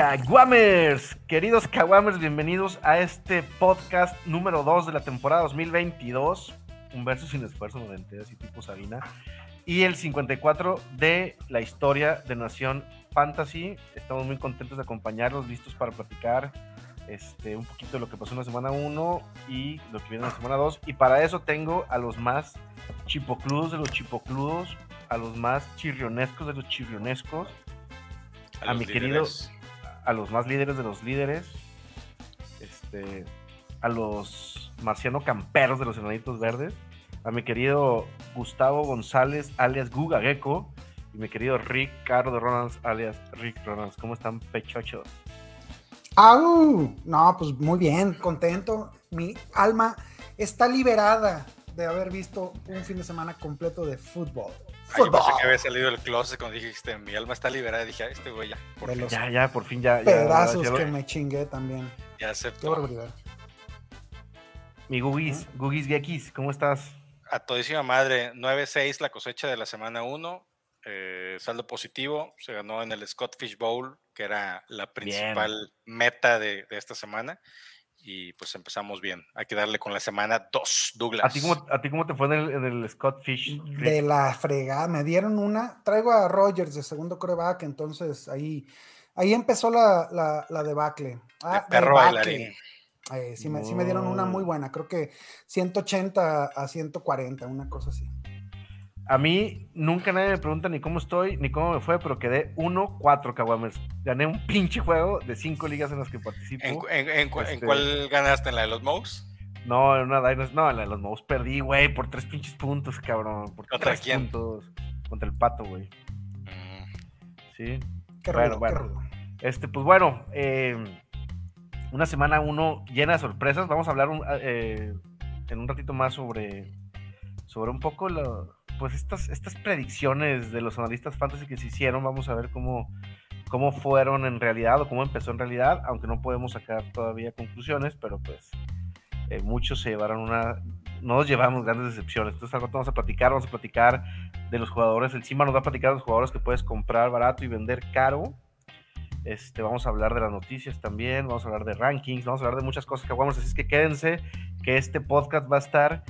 Caguamers, queridos Caguamers, bienvenidos a este podcast número 2 de la temporada 2022. Un verso sin esfuerzo, noventeras y tipo Sabina. Y el 54 de la historia de Nación Fantasy. Estamos muy contentos de acompañarlos, listos para platicar este, un poquito de lo que pasó en la semana 1 y lo que viene en la semana 2. Y para eso tengo a los más chipocludos de los chipocludos, a los más chirrionescos de los chirrionescos, a, mi querido, a los más líderes de los líderes, este, a los marciano camperos de los enanitos verdes, a mi querido Gustavo González, alias Guga Gecko, y mi querido Ricardo Ronalds, alias Rick Ronalds. ¿Cómo están, pechochos? ¡Au! No, pues muy bien, contento. Mi alma está liberada de haber visto un fin de semana completo de fútbol. Ay, yo pensé que había salido del closet cuando dijiste, mi alma está liberada. Dije, este güey ya, por fin. Ya, ya, por fin ya. Pedazos que me chingué también. Ya acepto. Qué barbaridad. Mi Gugis, Gugis Gekis, ¿cómo estás? A todísima madre, 9-6 la cosecha de la semana 1. Eh, saldo positivo, se ganó en el Scott Fish Bowl, que era la principal meta de, esta semana. Y pues empezamos bien. Hay que darle con la semana 2, Douglas. ¿A ti, cómo, ¿A ti cómo te fue en el, Scott Fish? De la fregada. Me dieron una. Traigo a Rogers de segundo coreback, entonces ahí, ahí empezó la, la, debacle. Ah, perro bailarín. Eh, sí, me, sí me dieron una muy buena. Creo que 180 a 140, una cosa así. A mí nunca nadie me pregunta ni cómo estoy, ni cómo me fue, pero quedé 1-4 Caguames. Gané un pinche juego de cinco ligas en las que participo. ¿En, este cuál ganaste? ¿En la de los Mouse? No, en una no, en la de los Mouse perdí, güey, por tres pinches puntos, cabrón. Por ¿Contra quién? Puntos. Contra el pato, güey. Mm. Sí. Qué bueno, bueno. Este, pues bueno, eh, una semana uno llena de sorpresas. Vamos a hablar eh, en un ratito más sobre, sobre un poco lo pues estas, estas predicciones de los analistas fantasy que se hicieron, vamos a ver cómo, cómo fueron en realidad o cómo empezó en realidad, aunque no podemos sacar todavía conclusiones, pero pues eh, muchos se llevaron una, no nos llevamos grandes decepciones. Entonces algo vamos a platicar, vamos a platicar de los jugadores, encima nos va a platicar de los jugadores que puedes comprar barato y vender caro. Este, vamos a hablar de las noticias también, vamos a hablar de rankings, vamos a hablar de muchas cosas que vamos, así es que quédense que este podcast va a estar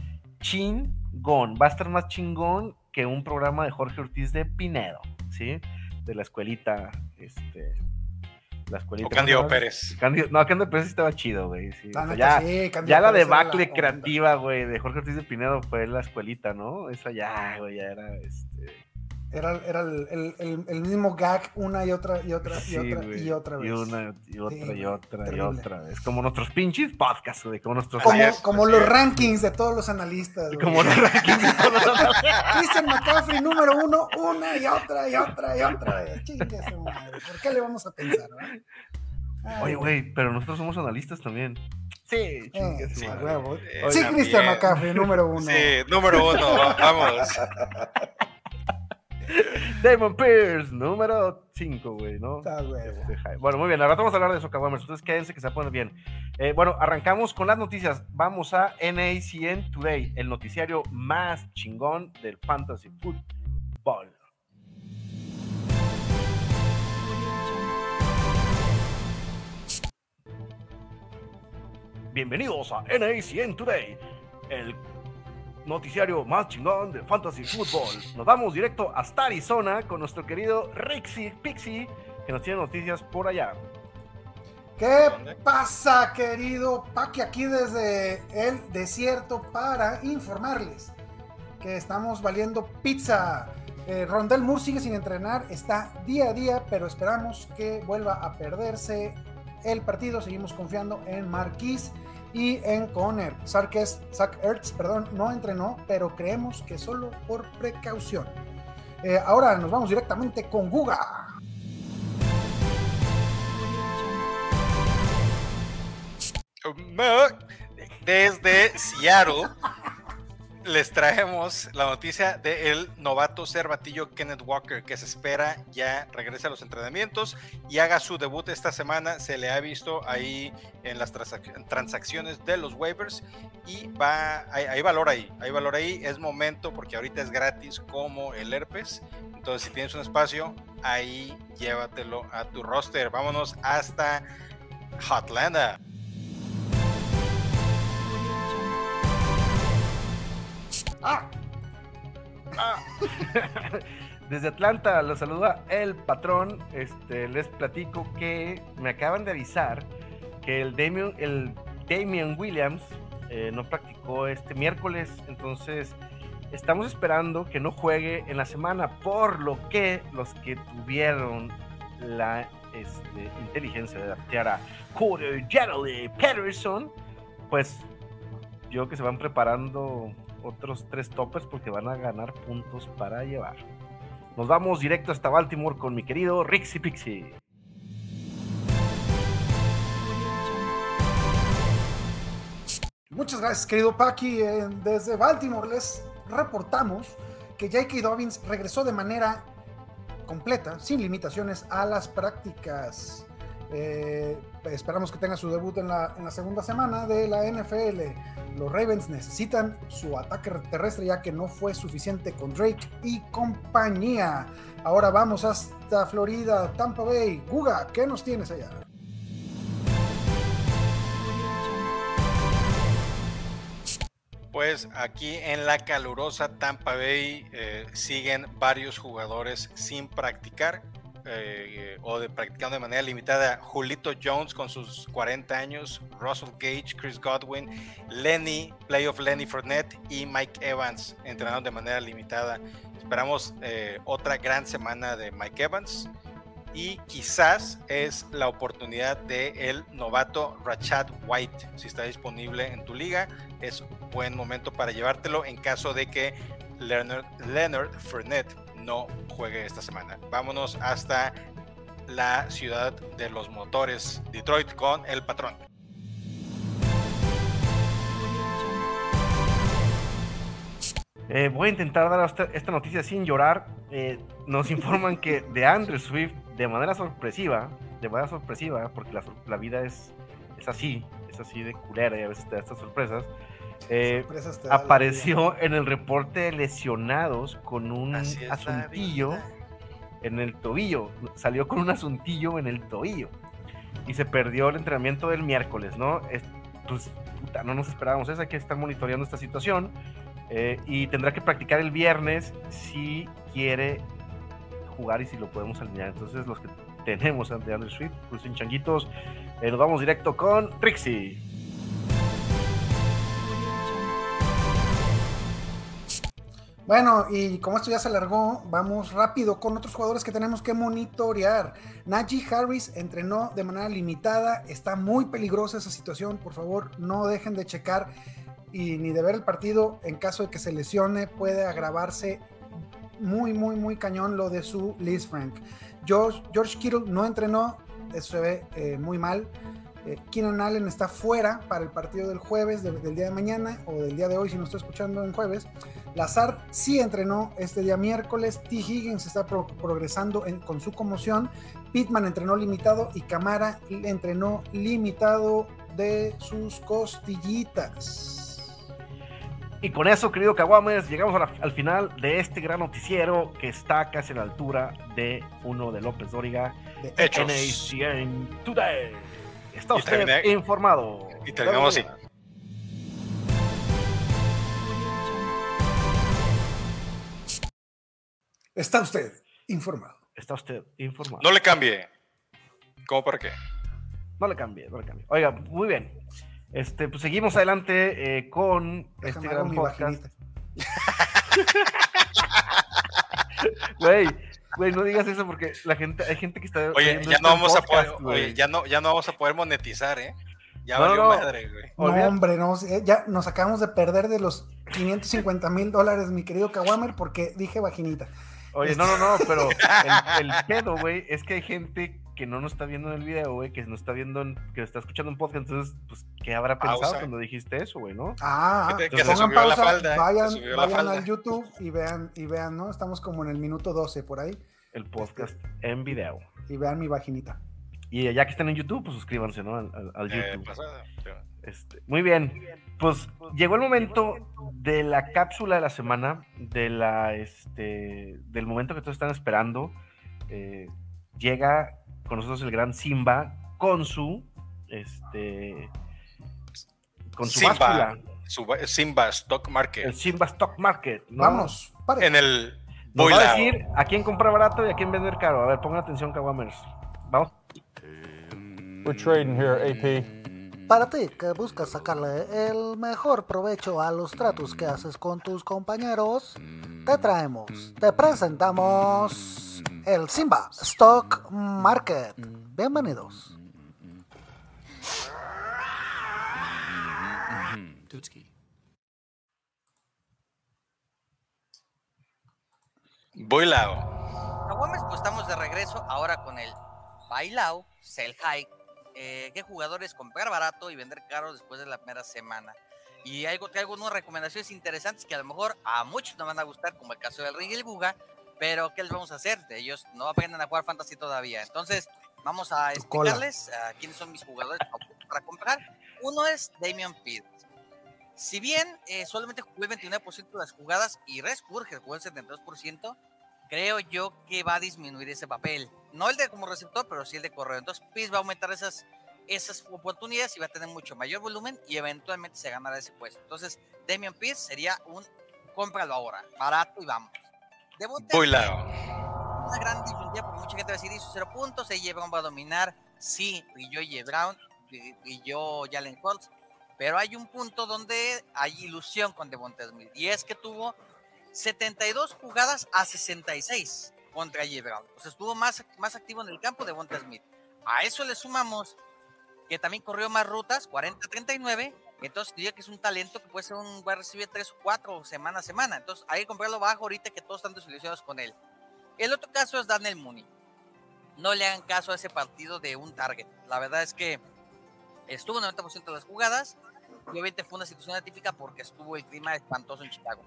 chingón. Va a estar más chingón que un programa de Jorge Ortiz de Pinedo, ¿sí? De la escuelita, este. La escuelita. O Candido Pérez. no, Candido Pérez estaba chido, güey. ya, ya la debacle creativa, güey, de Jorge Ortiz de Pinedo fue la escuelita, ¿no? Esa ya, güey, ya era, este era, era el, el, el, mismo gag una y otra y otra y otra y otra vez. Y una y otra y otra y otra vez. Como nuestros pinches podcasts, güey. Como nuestros. Como, como los rankings de todos los analistas. Como los rankings de todos los analistas. Dicen McCaffrey número uno, una y otra y otra y otra vez. Madre. ¿Por qué le vamos a pensar, Oye, güey, pero nosotros somos analistas también. Sí, eh, chingue su madre. Sí, Christian McCaffrey, número uno. Sí, número uno, vamos. Damon Pierce, número 5, güey, ¿no? Este, bueno, muy bien, ahora vamos a hablar de eso, Caguamers. Entonces quédense que se pone bien. Eh, bueno, arrancamos con las noticias. Vamos a NACN Today, el noticiario más chingón del Fantasy Football. Bienvenidos a NACN Today, noticiario más chingón de Fantasy Football. Nos vamos directo hasta Arizona con nuestro querido Rixie Pixie, que nos tiene noticias por allá. ¿Qué pasa, querido Paqui? Aquí desde el desierto para informarles que estamos valiendo pizza. Eh, Rondel Moore sigue sin entrenar, está día a día, pero esperamos que vuelva a perderse el partido. Seguimos confiando en Marquis y en Conner. Zach Ertz, perdón, no entrenó, pero creemos que solo por precaución. Eh, ahora nos vamos directamente con Guga. Desde Seattle, les traemos la noticia del novato cervatillo Kenneth Walker, que se espera ya regrese a los entrenamientos y haga su debut esta semana. Se le ha visto ahí en las transacciones de los waivers y va, hay, valor ahí, hay valor ahí. Es momento porque ahorita es gratis como el herpes. Entonces, si tienes un espacio, ahí llévatelo a tu roster. Vámonos hasta Hotlanda. ¡Ah! Desde Atlanta los saluda el patrón. Este, les platico que me acaban de avisar que el Damian Williams eh, no practicó este miércoles. Entonces estamos esperando que no juegue en la semana. Por lo que los que tuvieron la este, inteligencia de adaptar a Corey Peterson, pues yo que se van preparando otros tres toppers porque van a ganar puntos para llevar. Nos vamos directo hasta Baltimore con mi querido Rixi Pixie. Muchas gracias, querido Paki. Desde Baltimore les reportamos que J.K. Dobbins regresó de manera completa, sin limitaciones, a las prácticas. Eh, esperamos que tenga su debut en la, en la, segunda semana de la NFL. Los Ravens necesitan su ataque terrestre ya que no fue suficiente con Drake y compañía. Ahora vamos hasta Florida, Tampa Bay. Guga, ¿qué nos tienes allá? Pues aquí en la calurosa Tampa Bay eh, siguen varios jugadores sin practicar eh, o de practicando de manera limitada. Julito Jones con sus 40 años, Russell Gage, Chris Godwin, Lenny, playoff Lenny Fournette y Mike Evans entrenando de manera limitada. Esperamos eh, otra gran semana de Mike Evans y quizás es la oportunidad de el novato Rachad White. Si está disponible en tu liga, es buen momento para llevártelo en caso de que Leonard, Leonard Fournette no juegue esta semana. Vámonos hasta la ciudad de los motores, Detroit, con el patrón. Eh, voy a intentar dar esta noticia sin llorar. Eh, nos informan que de Andrew Swift, de manera sorpresiva, de manera sorpresiva, porque la, vida es, es así, es así de culera y a veces te da estas sorpresas. Eh, apareció en el reporte de lesionados con un asuntillo en el tobillo. Salió con un asuntillo en el tobillo. Y se perdió el entrenamiento del miércoles, ¿no? pues, no nos esperábamos eso, hay que estar monitoreando esta situación. Eh, y tendrá que practicar el viernes si quiere jugar y si lo podemos alinear. Entonces, los que tenemos ante Andrew Swift, crucen changuitos, eh, nos vamos directo con Trixie. Bueno, y como esto ya se alargó, vamos rápido con otros jugadores que tenemos que monitorear. Najee Harris entrenó de manera limitada, está muy peligrosa esa situación, por favor no dejen de checar y ni de ver el partido en caso de que se lesione puede agravarse muy, muy, muy cañón lo de su Liz Frank. George, Kittle no entrenó, eso se ve eh, muy mal. Eh, Keenan Allen está fuera para el partido del jueves, del día de mañana o del día de hoy, si no estoy escuchando en jueves. Lazard sí entrenó este día miércoles. T. Higgins está progresando con su conmoción. Pittman entrenó limitado y Camara entrenó limitado de sus costillitas. Y con eso, querido Caguames, llegamos al final de este gran noticiero que está casi a la altura de uno de López Dóriga de NACN Today. Está usted informado. Y terminamos así. Está usted informado. Está usted informado. No le cambie. ¿Cómo para qué? No le cambie, no le cambie. Oiga, muy bien. Este, pues seguimos adelante eh, con este gran podcast. Güey, güey, no digas eso porque la gente, hay gente que está. Oye, ya no vamos a poder, oye, ya no, ya no vamos a poder monetizar, ¿eh? Ya no, valió madre, güey. No, hombre, no, eh, ya nos acabamos de perder de los 550 mil dólares, mi querido Kawamer, porque dije vaginita. Oye, no, no, no, pero el, el pedo, güey, es que hay gente que no nos está viendo en el video, güey, que nos está viendo, en, que está escuchando un podcast, entonces, pues, ¿qué habrá pensado cuando dijiste eso, güey, no? Ah, que, que pongan pausa, vayan, vayan al YouTube y vean, y vean, ¿no? Estamos como en el minuto 12 por ahí. El podcast en video. Y vean mi vaginita. Y ya que están en YouTube, pues suscríbanse, ¿no? Al, eh, YouTube. Este, muy bien. Pues llegó el momento de la cápsula de la semana, de la, este, del momento que todos están esperando. Eh, llega con nosotros el gran Simba con su, este, con su Simba, Simba Stock Market. El Simba Stock Market. Vamos, En el. Nos va a decir a quién comprar barato y a quién vender caro. A ver, pongan atención, Kawamers. Vamos. We're trading here, AP. Para ti que buscas sacarle el mejor provecho a los tratos que haces con tus compañeros, te traemos, te presentamos el Simba Stock Market. Bienvenidos. Bailao. pues estamos de regreso ahora con el Bailao Sell High eh, qué jugadores comprar barato y vender caro después de la primera semana. Y algo, traigo unas recomendaciones interesantes que a lo mejor a muchos no van a gustar, como el caso del Ring y el Buga, pero ¿qué les vamos a hacer? Ellos no aprenden a jugar fantasy todavía. Entonces, vamos a explicarles quiénes son mis jugadores para comprar. Uno es Damian Pitt. Si bien eh, solamente jugué el 29% de las jugadas y Rescurge jugó el 72%, creo yo que va a disminuir ese papel. No el de como receptor, pero sí el de correo. Entonces, Piz va a aumentar esas, esas oportunidades y va a tener mucho mayor volumen y eventualmente se ganará ese puesto. Entonces, Damian Piz sería un cómpralo ahora, barato y vamos. Muy largo. Una gran diferencia porque mucha gente va a decir, hizo cero puntos, AJ Brown va a dominar. Sí, yo AJ Brown, yo Jalen Holtz, pero hay un punto donde hay ilusión con Devonta Smith y es que tuvo 72 jugadas a 66 contra J. Brown. Estuvo más, más activo en el campo de Bonta Smith. A eso le sumamos que también corrió más rutas, 40-39. Entonces diría que es un talento que puede ser un va a recibir 3 o 4 semana a semana. Entonces hay que comprarlo bajo ahorita que todos están desilusionados con él. El otro caso es Daniel Mooney. No le hagan caso a ese partido de un target. La verdad es que estuvo en 90% de las jugadas. Y obviamente fue una situación atípica porque estuvo el clima espantoso en Chicago.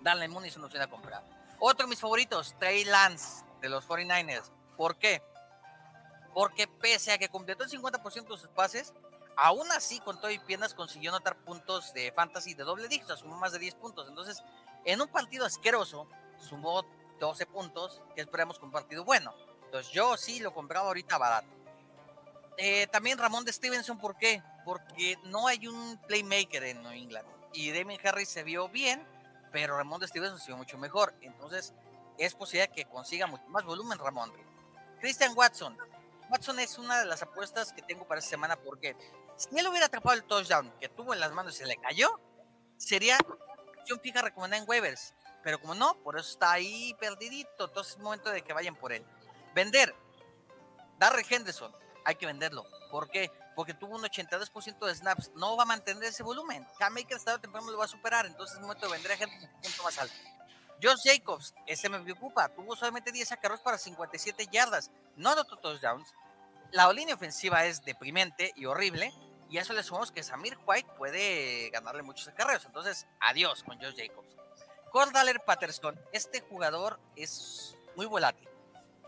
Daniel Mooney se nos viene a comprar. Otro de mis favoritos, Trey Lance de los 49ers. ¿Por qué? Porque pese a que completó el 50% de sus pases, aún así con todo y piernas consiguió anotar puntos de fantasy de doble dígito, sumó más de 10 puntos. Entonces, en un partido asqueroso, sumó 12 puntos, que esperamos con un partido bueno. Entonces, yo sí lo compraba ahorita barato. Eh, también Ramón de Stevenson, ¿por qué? Porque no hay un playmaker en New England. Y Damien Harris se vio bien, pero Ramón de Stevenson se mucho mejor. Entonces, es posible que consiga mucho más volumen Ramón. Christian Watson. Watson es una de las apuestas que tengo para esta semana porque si él hubiera atrapado el touchdown que tuvo en las manos y se le cayó, sería opción fija recomendada en waivers. Pero como no, por eso está ahí perdidito. Entonces es momento de que vayan por él. Vender. Darrell Henderson. Hay que venderlo. ¿Por qué? Porque tuvo un 82% de snaps, no va a mantener ese volumen. Cam Akers tarde o temprano lo va a superar, entonces es momento de vender a gente un punto más alto. Josh Jacobs, ese me preocupa, tuvo solamente 10 acarreos para 57 yardas, no anotó touchdowns. La línea ofensiva es deprimente y horrible, y a eso le sumamos que Samir White puede ganarle muchos acarreos, entonces adiós con Josh Jacobs. Cordaler Patterson, este jugador es muy volátil.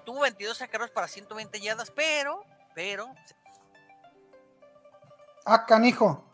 Tuvo 22 acarreos para 120 yardas, pero, pero Ah, canijo.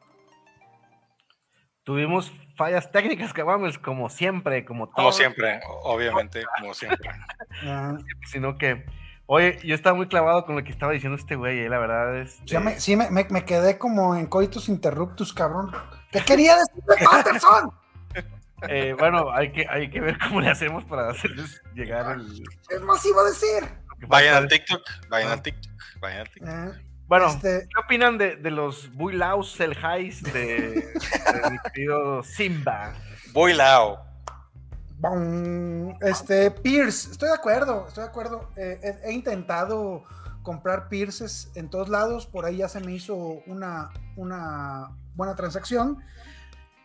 Tuvimos fallas técnicas, que vamos, como siempre, como todo. Como siempre, obviamente, como siempre. Ah. Sino que, oye, yo estaba muy clavado con lo que estaba diciendo este güey, eh, la verdad es. Sí, me, me, quedé como en coitus interruptus, cabrón. ¿Qué quería decir Patterson? Eh, bueno, hay que, hay que ver cómo le hacemos para hacerles llegar el. Es masivo decir. Vayan al TikTok, vayan al TikTok, vayan al TikTok. Bueno, este ¿qué opinan de, de los Builaos, el Highs de, de mi querido Simba? Builao. Este, Pierce, estoy de acuerdo, estoy de acuerdo. Eh, he, intentado comprar Pierces en todos lados, por ahí ya se me hizo una, una buena transacción,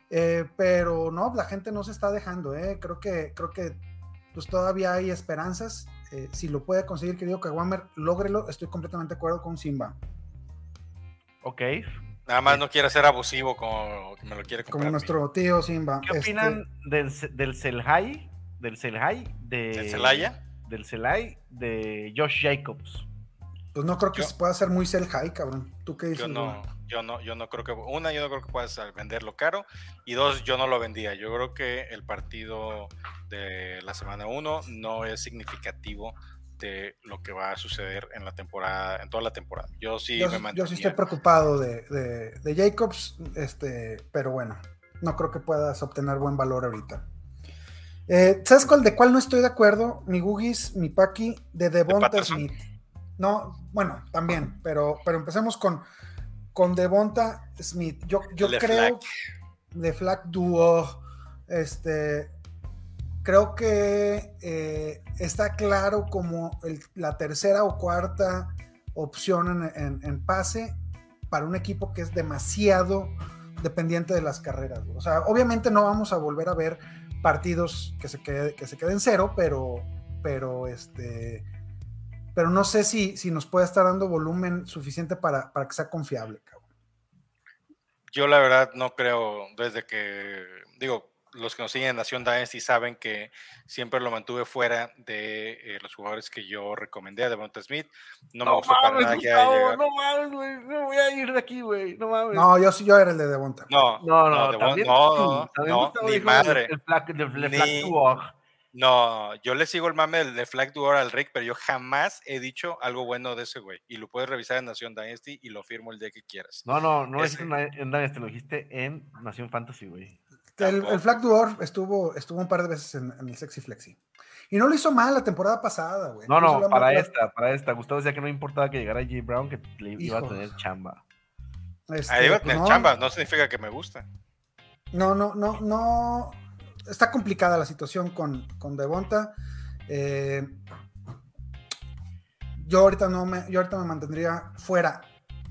eh, pero no, la gente no se está dejando, eh. creo que, creo que pues todavía hay esperanzas. Eh, si lo puede conseguir, querido Kawamer, lógrelo. Estoy completamente de acuerdo con Simba. Ok. Nada más no quiere ser abusivo como que me lo quiere comprar. Como nuestro tío Simba. ¿Qué Este, opinan del, del Selhai? Del Selhai de. ¿Del Celaya? Del Selhai de Josh Jacobs. Pues no creo que Yo- se pueda hacer muy sell high, cabrón. ¿Tú qué dices? Yo no? Yo no, yo no creo que una, yo no creo que puedas venderlo caro y dos, yo no lo vendía. Yo creo que el partido de la semana uno no es significativo de lo que va a suceder en la temporada, en toda la temporada. Yo sí yo, me sí- yo mantenía. sí estoy preocupado de, de- de Jacobs, este, pero bueno, no creo que puedas obtener buen valor ahorita. Eh, ¿Sabes cuál, de cuál no estoy de acuerdo? Mi Gugis, mi Paki, de Devonta? Smith. No, bueno, también, pero, pero empecemos con, con Devonta Smith. Yo, yo Le creo de Flack Duo, este, creo que eh, está claro como el- la tercera o cuarta opción en, en- en pase para un equipo que es demasiado dependiente de las carreras. O sea, obviamente no vamos a volver a ver partidos que se, quede- que se queden cero, pero, pero este, pero no sé si, si nos puede estar dando volumen suficiente para, para que sea confiable. cabrón. Yo la verdad no creo, desde que, digo, los que nos siguen en Nación Dynasty saben que siempre lo mantuve fuera de eh, los jugadores que yo recomendé a Devonta Smith. No, me gustó para nada que haya Gustavo, llegado. no mames, güey. No voy a ir de aquí, güey. No mames. No, yo sí, yo era el de Devonta. No, no, no, no, tú, no, también no, Gustavo ni madre. El el, el Ni-. No, yo le sigo el mame del de Flag Duor al Rick, pero yo jamás he dicho algo bueno de ese güey. Y lo puedes revisar en Nación Dynasty y lo firmo el día que quieras. No, no, no dijiste en, en Dynasty, lo dijiste en Nación Fantasy, güey. El, Flag Dwarf estuvo, estuvo un par de veces en, en el Sexy Flexi. Y no lo hizo mal la temporada pasada, güey. No, no, la- para esta, para esta. Gustavo decía que no importaba que llegara J. Brown, que le iba a tener chamba. este, Ahí va a pues tener no, chamba, no significa que me gusta. No, no, no, no. Está complicada la situación con, con Devonta. Eh, yo ahorita no me, yo ahorita me mantendría fuera.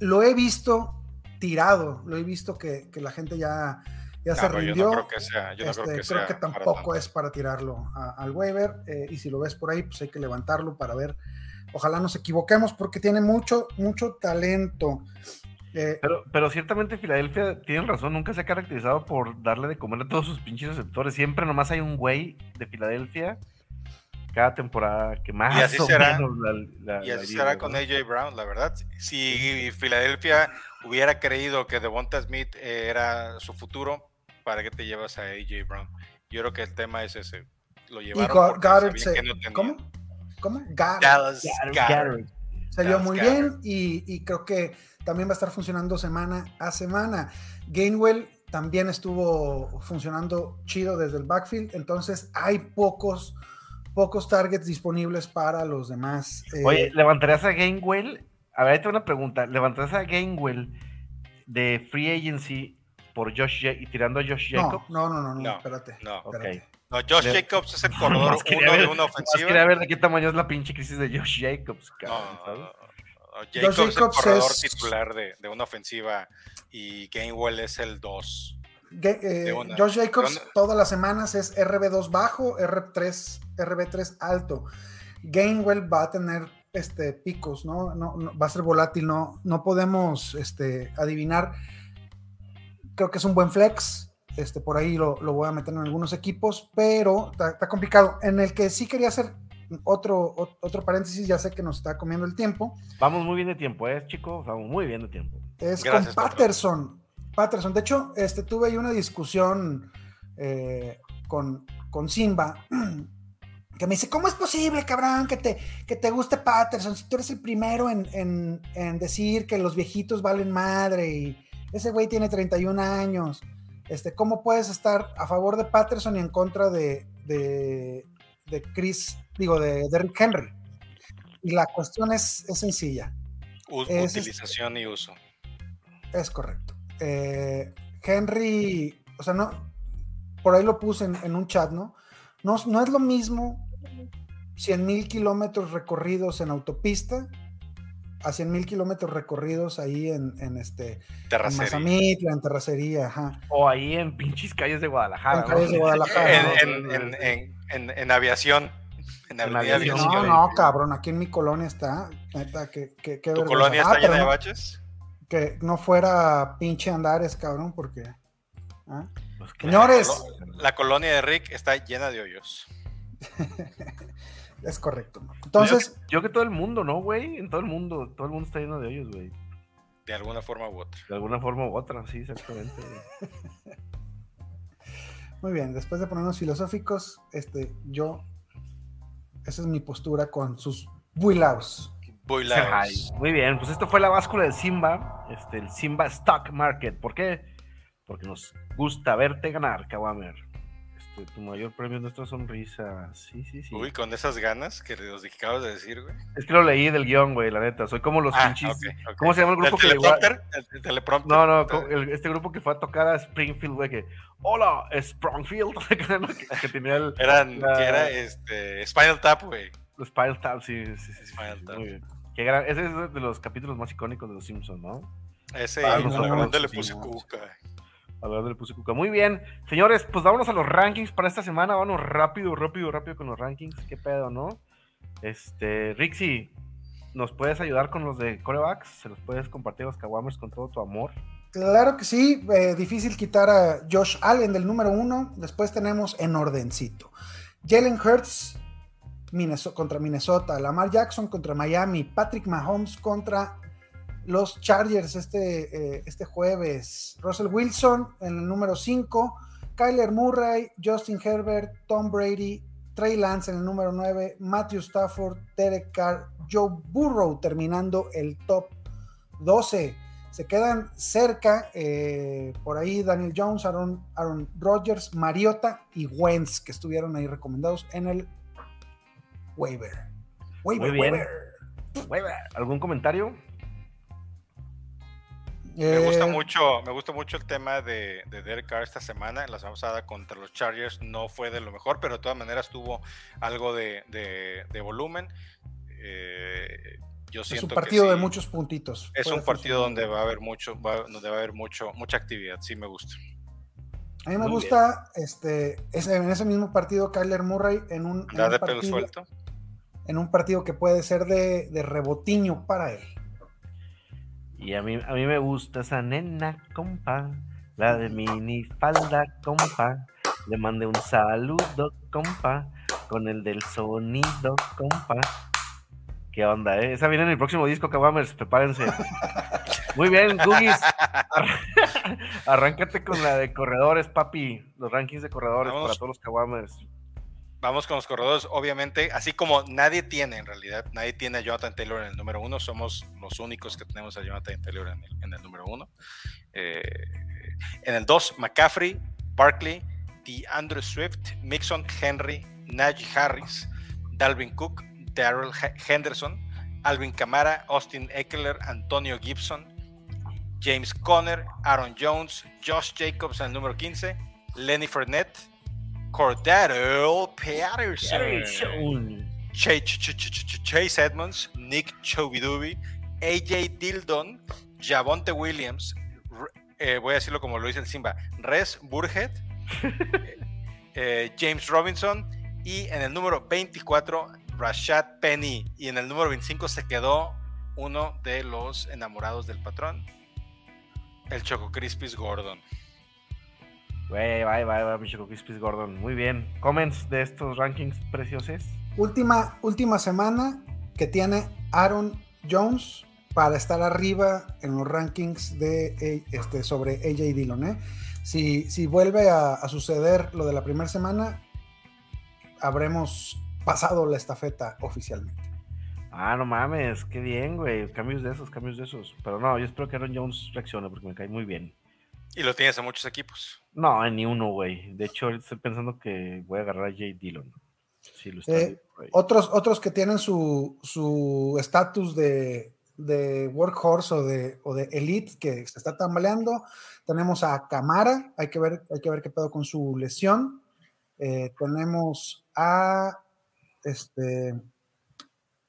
Lo he visto tirado, lo he visto que, que la gente ya, ya No, se pero yo rindió. no creo que sea, yo no Este, creo que creo sea que tampoco es para tirarlo a- al waiver. eh, y si lo ves por ahí, pues hay que levantarlo para ver. Ojalá nos equivoquemos porque tiene mucho, mucho talento. Eh, Pero, pero ciertamente Filadelfia, tienen razón, nunca se ha caracterizado por darle de comer a todos sus pinches receptores. Siempre nomás hay un güey de Filadelfia cada temporada que más así o será. menos la, la- Y así será con AJ Brown, la verdad. Si Filadelfia hubiera creído que Devonta Smith eh, era su futuro, ¿para qué te llevas a AJ Brown? Yo creo que el tema es ese. Lo y llevaron Go- porque Goddard sabían se- que no. ¿Cómo? ¿Cómo? Goddard. Dallas. Goddard. Se vio Dallas muy bien y, y creo que también va a estar funcionando semana a semana. Gainwell también estuvo funcionando chido desde el backfield, entonces hay pocos, pocos targets disponibles para los demás. Eh, Oye, ¿levantarías a Gainwell? A ver, ahí tengo una pregunta. ¿Levantarías a Gainwell de Free Agency por Josh y tirando a Josh no, Jacobs? no, no, no, no, No, espérate. no. Ok. espérate. No, Josh Le- Jacobs es el corredor uno ver- de una ofensiva. quería ver de qué tamaño es la pinche crisis de Josh Jacobs, cabrón, no, ¿sabes? no, no. Jacobs, es el corredor es- titular de, de una ofensiva y Gainwell es el 2. Ga- eh. Josh Jacobs una. todas las semanas es RB2 bajo, RB3, RB3 alto. Gainwell va a tener este, picos, ¿no? No, no- va a ser volátil, no, no podemos este, adivinar. Creo que es un buen flex. Este, por ahí lo, lo voy a meter en algunos equipos, pero está, está complicado. En el que sí quería hacer otro, ot- otro paréntesis, ya sé que nos está comiendo el tiempo. Vamos muy bien de tiempo, ¿eh, chicos? Vamos muy bien de tiempo. Es Gracias, con Patrón. Patterson. Patterson. De hecho, este, tuve ahí una discusión eh, con, con Simba que me dice, ¿cómo es posible, cabrón, que te, que te guste Patterson? Si tú eres el primero en, en- en decir que los viejitos valen madre y ese güey tiene 31 años. Este, ¿Cómo puedes estar a favor de Patterson y en contra de, de, de Chris, digo, de, de Rick Henry? Y la cuestión es, es sencilla. U- Es- utilización y uso. Es correcto. Eh, Henry, o sea, no, por ahí lo puse en, en un chat, ¿no? ¿no? No es lo mismo 100 mil kilómetros recorridos en autopista a 100 mil kilómetros recorridos ahí en, en este, en Terracería. Mazamitla, en terracería, ajá. O ahí en pinches calles de Guadalajara. En calles de ¿no? Guadalajara. En, en- en- en- en- en aviación. En En Aviación. Aviación. No, no, cabrón, aquí en mi colonia está. Neta, que, que, que ¿Tu vergüenza. colonia Ah, está pero llena de no- baches? Que no fuera pinche Andares, cabrón, porque. ¿ah? Pues, Señores, La colonia de Rick está llena de hoyos. es correcto. Entonces, Yo que todo el mundo, ¿no, güey? En todo el mundo, todo el mundo está lleno de ellos, güey. De alguna forma u otra. De alguna forma u otra, sí, exactamente. muy bien, después de ponernos filosóficos, este, yo. Esa es mi postura con sus builaos. Boilaos. Ay, Muy bien, pues esto fue la báscula del Simba, este, el Simba Stock Market. ¿Por qué? Porque nos gusta verte ganar, Kawamer. Este, tu mayor premio es nuestra sonrisa. Sí, sí, sí. Uy, con esas ganas que los acabas de decir, güey. Es que lo leí del guion, güey, la neta. Soy como los Ah, pinches. ¿Cómo se llama el ¿Del grupo que teleprompter? ¿El, el teleprompter? No, no, el- este grupo que fue a tocar a Springfield, güey, que. Hola, Springfield. que, que tenía el, Eran, la- que era este, Spinal Tap, güey. Spinal Tap, sí, sí, sí. Spinal Tap. muy bien. Qué gran- ese es de los capítulos más icónicos de los Simpsons, ¿no? Ese, Ah, y no, le puse cuca. Hablando le puse cuca. Muy bien, señores, pues vámonos a los rankings para esta semana. Vámonos rápido, rápido, rápido con los rankings. Qué pedo, ¿no? Este, Rixi, ¿nos puedes ayudar con los de corebacks? ¿Se los puedes compartir a los Kawamers con todo tu amor? Claro que sí, eh, difícil quitar a Josh Allen del número uno. Después tenemos en ordencito. Jalen Hurts Minneso- contra Minnesota, Lamar Jackson contra Miami, Patrick Mahomes contra los Chargers este, eh, este jueves, Russell Wilson en el número 5, Kyler Murray, Justin Herbert, Tom Brady, Trey Lance en el número 9, Matthew Stafford, Derek Carr, Joe Burrow terminando el top 12 se quedan cerca eh, por ahí Daniel Jones, Aaron, Aaron Rodgers, Mariota y Wentz que estuvieron ahí recomendados en el waiver. Waiver, Muy bien. waiver. ¿Algún comentario? Me gusta Eh, mucho, me gusta mucho el tema de, de Derek Carr esta semana. La semana pasada contra los Chargers no fue de lo mejor, pero de todas maneras tuvo algo de, de- de volumen. Eh, yo Es un que partido de sí, muchos puntitos. Es un partido funcionar. donde va a haber mucho, va- donde va a haber mucho, mucha actividad. Sí me gusta. A mí me Muy gusta este, ese, en ese mismo partido Kyler Murray en un, en Da un de pelo partido, suelto. en un partido que puede ser de, de rebotiño para él. Y a mí, a mí me gusta esa nena, compa. La de minifalda, compa. Le mandé un saludo, compa. Con el del sonido, compa. ¿Qué onda, eh? Esa viene en el próximo disco, Kawamers. Prepárense. Muy bien. Arr- Arráncate con la de corredores, papi. Los rankings de corredores Vamos. para todos los Kawamers. Vamos con los corredores, obviamente, así como nadie tiene en realidad, nadie tiene a Jonathan Taylor en el número uno, somos los únicos que tenemos a Jonathan Taylor en el, en el número uno. Eh, en el dos, McCaffrey, Barkley, DeAndre Swift, Mixon, Henry, Najee Harris, Dalvin Cook, Darrell H- Henderson, Alvin Kamara, Austin Eckler, Antonio Gibson, James Conner, Aaron Jones, Josh Jacobs en el número 15, Lenny Fournette, Cordero Patterson, Chase, Ch- Ch- Ch- Chase Edmonds, Nick Chovidubi, AJ Dildon, Javonte Williams, eh, voy a decirlo como lo dice el Simba, Res Burhead, eh, eh, James Robinson y en el número 24 Rashad Penny. Y en el número 25 se quedó uno de los enamorados del patrón, el Choco Crispis Gordon. Güey, bye, bye, bye, mi Chico Crispis Gordon. Muy bien. Comments de estos rankings preciosos. Última, última semana que tiene Aaron Jones para estar arriba en los rankings de eh, este, sobre AJ Dillon. ¿eh? Si, si vuelve a, a suceder lo de la primera semana, habremos pasado la estafeta oficialmente. Ah, no mames, qué bien, güey. Cambios de esos, cambios de esos. Pero no, yo espero que Aaron Jones reaccione porque me cae muy bien. Y lo tienes en muchos equipos. No, en ni uno, güey. De hecho, estoy pensando que voy a agarrar a Jay Dillon. Sí, lo está Eh. Otros, otros que tienen su su estatus de, de workhorse o de, o de elite que se está tambaleando. Tenemos a Camara, hay que ver, hay que ver qué pedo con su lesión. Eh, tenemos a este,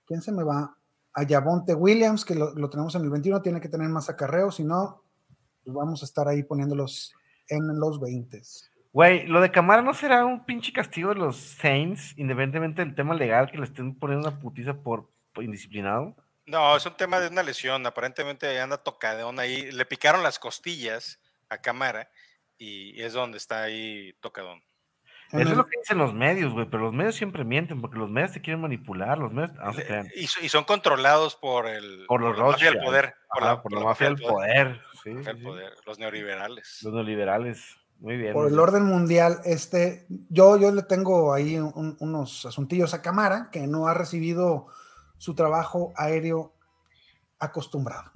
¿quién se me va? A Yavonte Williams, que lo, lo tenemos en el 21, tiene que tener más acarreo, si no, pues vamos a estar ahí poniéndolos en los 20. Güey, lo de Camara no será un pinche castigo de los Saints, independientemente del tema legal que le estén poniendo una putiza por, por indisciplinado. No, es un tema de una lesión. Aparentemente anda tocadón ahí. Le picaron las costillas a Camara y es donde está ahí tocadón. Eso es lo que dicen los medios, güey, pero los medios siempre mienten porque los medios te quieren manipular, los medios no se crean. Y, so- y son controlados por el Por los la mafia del poder. Ajá, por la mafia del poder. Sí, mafia del sí, sí. poder, Los neoliberales. Los neoliberales. Muy bien. por el orden mundial, este, yo, yo le tengo ahí un- unos asuntillos a Camara que no ha recibido su trabajo aéreo acostumbrado.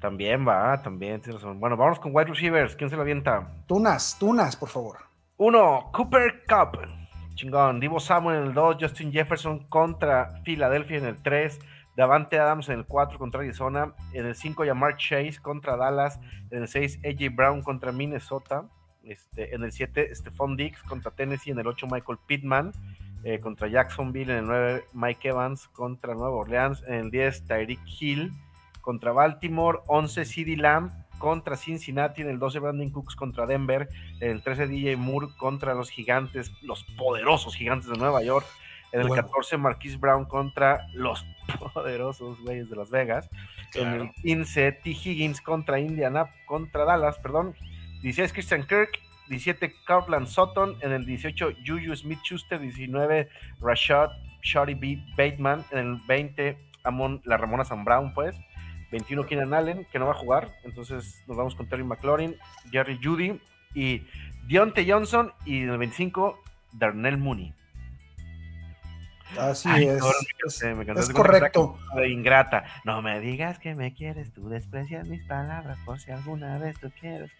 También va, también tienes razón. Bueno, vamos con wide receivers. ¿Quién se la avienta? Tunas, Tunas, por favor. Uno, Cooper Cup. Chingón. Divo Samuel en el 2, Justin Jefferson contra Filadelfia en el 3, Davante Adams en el 4 contra Arizona, en el 5 Yamar Chase contra Dallas, en el 6 AJ Brown contra Minnesota, este, en el 7 Stephon Diggs contra Tennessee, en el 8 Michael Pittman eh, contra Jacksonville, en el 9 Mike Evans contra Nueva Orleans, en el 10 Tyreek Hill contra Baltimore, 11 CD Lamb contra Cincinnati, en el 12 Brandon Cooks contra Denver, en el 13 DJ Moore contra los gigantes, los poderosos gigantes de Nueva York. En el Huevo. 14 Marquise Brown contra los poderosos güeyes de Las Vegas. En Claro. el 15 T. Higgins contra Indiana, contra Dallas, perdón. 16 Christian Kirk, 17 Cortland Sutton, en el 18 Juju Smith Schuster, 19 Rashad Shotty B. Bateman, en el 20 Amon, la Ramona San Brown, pues. 21 Keenan Allen, que no va a jugar. Entonces nos vamos con Terry McLaurin, Jerry Judy y Deontay Johnson. Y en el 25, Darnell Mooney. Así Ay, es. es, correcto. De ingrata. No me digas que me quieres, tú desprecias mis palabras por si alguna vez tú quieres.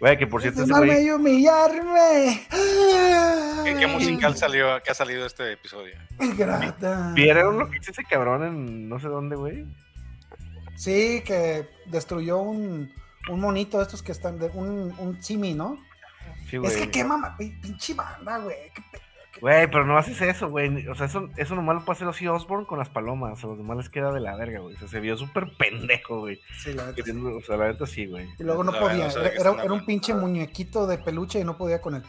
Güey, que por cierto Llamarme güey. humillarme. ¿Qué, qué musical salió, que ha salido este episodio? Ingrata. ¿Vieron lo que hizo ese cabrón en no sé dónde, güey? Sí, que destruyó un, un monito de estos que están de un, un simi, ¿no? Sí, Es que qué mamá, pi- pinche banda, güey. qué Güey, pero no haces eso, güey. O sea, eso, eso nomás lo puede hacer Ozzy Osbourne con las palomas. A los demás les queda de la verga, güey. O sea, se vio súper pendejo, güey. Sí, la neta, O sea, la neta sí, güey. Y luego no La podía. verdad, Era, era- un pinche muñequito de peluche y no podía con él.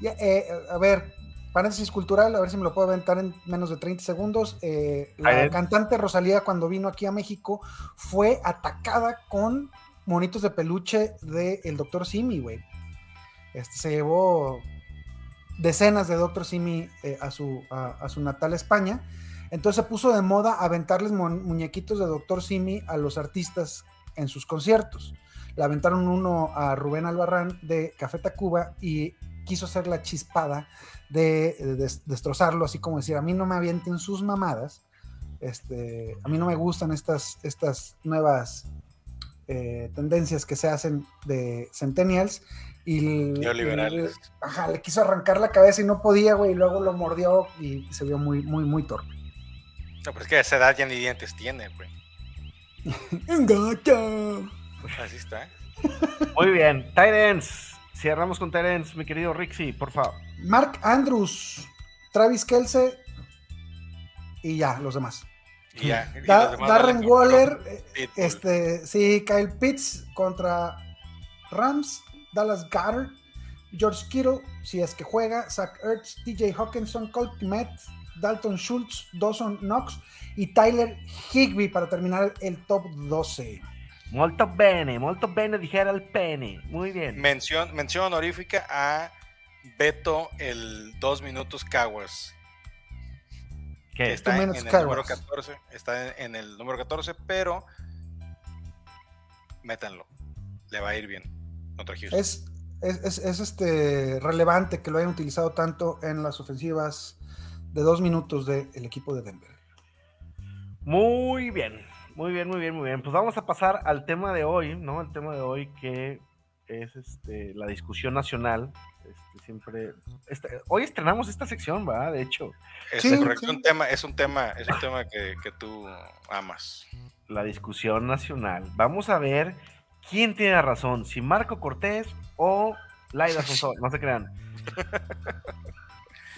Ya, eh, a ver, paréntesis cultural, a ver si me lo puedo aventar en menos de 30 segundos. Eh, la cantante Rosalía, cuando vino aquí a México, fue atacada con monitos de peluche del Dr. Simi, güey. Este, se llevó decenas de Dr. Simi eh, a, su, a, su natal España. Entonces se puso de moda aventarles muñequitos de Dr. Simi a los artistas en sus conciertos. Le aventaron uno a Rubén Albarrán de Café Tacuba y quiso hacer la chispada de, de des- destrozarlo, así como decir, a mí no me avienten sus mamadas, este, a mí no me gustan estas, estas nuevas eh, tendencias que se hacen de Centennials. Y, Neoliberales. y- ajá, le quiso arrancar la cabeza y no podía, güey, y luego lo mordió y se vio muy, muy, muy torpe. No, pero es que a esa edad ya ni dientes tiene, güey. ¡Engata! Así está. Muy bien. Titans. Cerramos con Titans, mi querido Rixi, por favor. Mark Andrews, Travis Kelce y ya, los demás. Y ya. y Da- los demás Darren Waller, eh, pitbull. este, sí, Kyle Pitts contra Rams, Dallas Goddard, George Kittle, si es que juega, Zach Ertz, TJ Hawkinson, Colt Kmet, Dalton Schultz, Dawson Knox y Tyler Higby para terminar el top 12. Molto bene, molto bene, dijera el pene. Muy bien. Mención, mención honorífica a Beto el dos minutos Cowards. Está Two en el número Cowards. 14. Está en el número 14, pero métanlo. Le va a ir bien contra Houston. Es, es, es- es, este, relevante que lo hayan utilizado tanto en las ofensivas de dos minutos del equipo de Denver. Muy bien, muy bien, muy bien, muy bien. Pues vamos a pasar al tema de hoy, ¿no? El tema de hoy que es este, la discusión nacional. Este, siempre. este, hoy estrenamos esta sección, ¿va? De hecho, Es Sí, correcto, sí. un tema, es un tema, es un tema que, que tú amas. la discusión nacional. Vamos a ver quién tiene razón, si Marco Cortés o Laida Sonsoy, no se crean.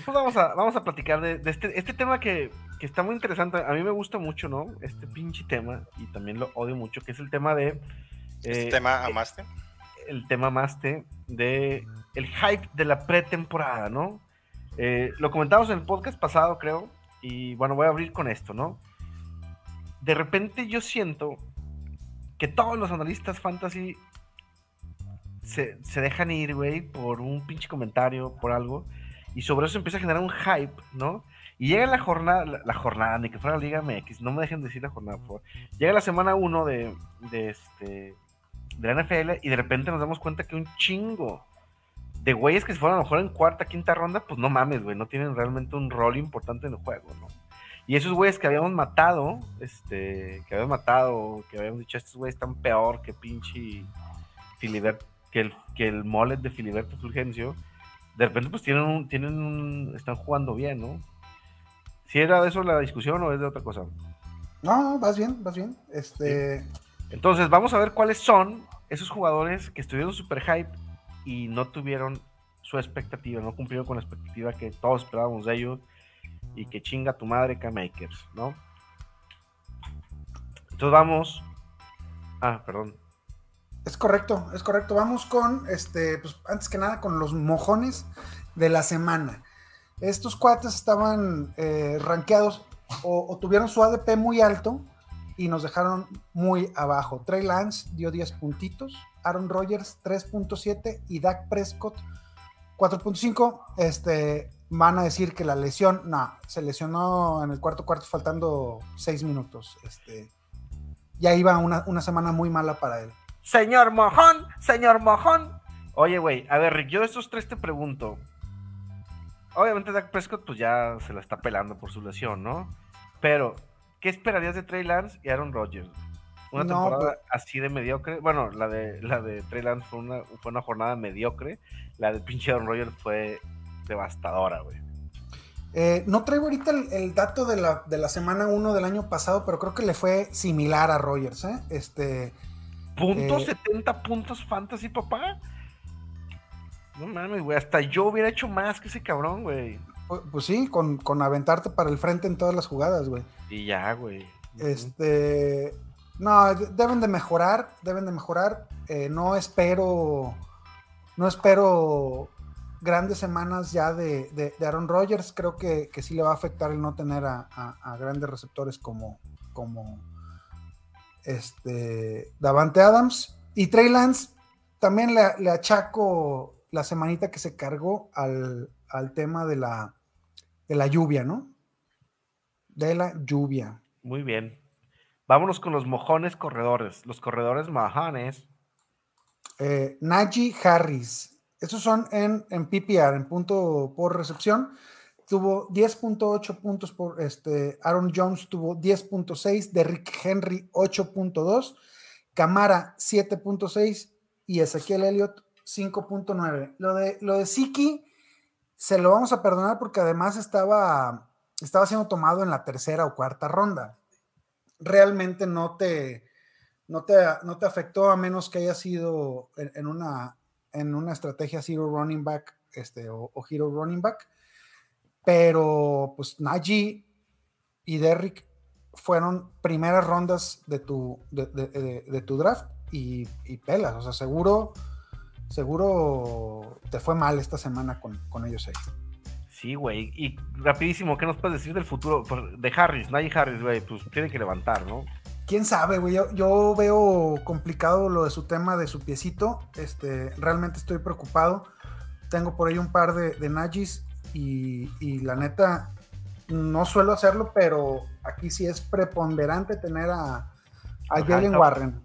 Pues vamos a, vamos a platicar de, de este, este tema que, que está muy interesante. A mí me gusta mucho, ¿no? Este pinche tema, y también lo odio mucho, que es el tema de. ¿Este eh, tema amaste? El tema más de, de el hype de la pretemporada, ¿no? Eh, lo comentamos en el podcast pasado, creo, y bueno, voy a abrir con esto, ¿no? De repente yo siento que todos los analistas fantasy se, se dejan ir, güey, por un pinche comentario, por algo, y sobre eso empieza a generar un hype, ¿no? Y llega la jornada, la, la jornada, ni que fuera la Liga MX, no me dejen decir la jornada, por favor. Llega la semana 1 de, de, este, de la NFL y de repente nos damos cuenta que un chingo de güeyes que se fueron a lo mejor en cuarta, quinta ronda, pues no mames, güey, no tienen realmente un rol importante en el juego, ¿no? Y esos güeyes que habíamos matado, este, que habíamos matado, que habíamos dicho, estos güeyes están peor que pinche Filiberto, que el, que el molet de Filiberto Fulgencio, de repente pues tienen un, tienen un, están jugando bien, ¿no? Si era de eso la discusión o es de otra cosa. No, vas bien, vas bien. Este. Entonces, vamos a ver cuáles son esos jugadores que estuvieron super hype y no tuvieron su expectativa, no cumplieron con la expectativa que todos esperábamos de ellos y que chinga tu madre K-Makers, ¿no? Entonces vamos. Ah, perdón. Es correcto, es correcto. Vamos con, este, pues antes que nada, con los mojones de la semana. Estos cuates estaban eh, rankeados o, o tuvieron su ADP muy alto y nos dejaron muy abajo. Trey Lance dio 10 puntitos, Aaron Rodgers 3.7 y Dak Prescott 4.5. Este, van a decir que la lesión, no, se lesionó en el cuarto cuarto faltando 6 minutos. Este, ya iba una, una semana muy mala para él. Señor Mojón, señor Mojón. Oye, güey, a ver, Rick, yo de estos tres te pregunto. Obviamente Dak Prescott pues ya se la está pelando por su lesión, ¿no? Pero, ¿qué esperarías de Trey Lance y Aaron Rodgers? Una No, temporada pues- así de mediocre. Bueno, la de, la de Trey Lance fue una, fue una jornada mediocre. La de pinche Aaron Rodgers fue devastadora, güey. Eh, no traigo ahorita el, el dato de la, de la semana 1 del año pasado, pero creo que le fue similar a Rogers. ¿eh? Este, ¿Puntos? Eh, ¿70 puntos fantasy, papá? No mames, güey. Hasta yo hubiera hecho más que ese cabrón, güey. Pues, pues sí, con, con aventarte para el frente en todas las jugadas, güey. Y ya, güey. Este, no, de- deben de mejorar, deben de mejorar. Eh, no espero, no espero grandes semanas ya de, de- de Aaron Rodgers. Creo que, que sí le va a afectar el no tener a, a- a grandes receptores como, como este Davante Adams y Trey Lance. También le, le achaco la semanita que se cargó al, al tema de la, de la lluvia, ¿no? De la lluvia. Muy bien. Vámonos con los mojones corredores. Los corredores mojones. Eh, Najee Harris. Esos son en, en PPR, en punto por recepción. Tuvo 10.8 puntos por este. Aaron Jones tuvo 10.6. Derrick Henry 8.2. Camara 7.6. Y Ezequiel Elliott 5.9. Lo de, lo de Siki se lo vamos a perdonar porque además estaba, estaba siendo tomado en la tercera o cuarta ronda. Realmente no te, no te, no te afectó a menos que haya sido en, una, en una estrategia zero running back este, o, o hero running back. Pero pues Najee y Derrick fueron primeras rondas de tu, de tu draft y, y pelas. O sea, seguro, seguro te fue mal esta semana con, con ellos ahí. Sí, güey. Y rapidísimo, ¿qué nos puedes decir del futuro de Harris? Najee Harris, güey. Pues tiene que levantar, ¿no? quién sabe, güey. Yo, yo veo complicado lo de su tema de su piecito. Este, realmente estoy preocupado. Tengo por ahí un par de, de Najis y, y la neta no suelo hacerlo, pero aquí sí es preponderante tener a, a Al Jalen. Warren.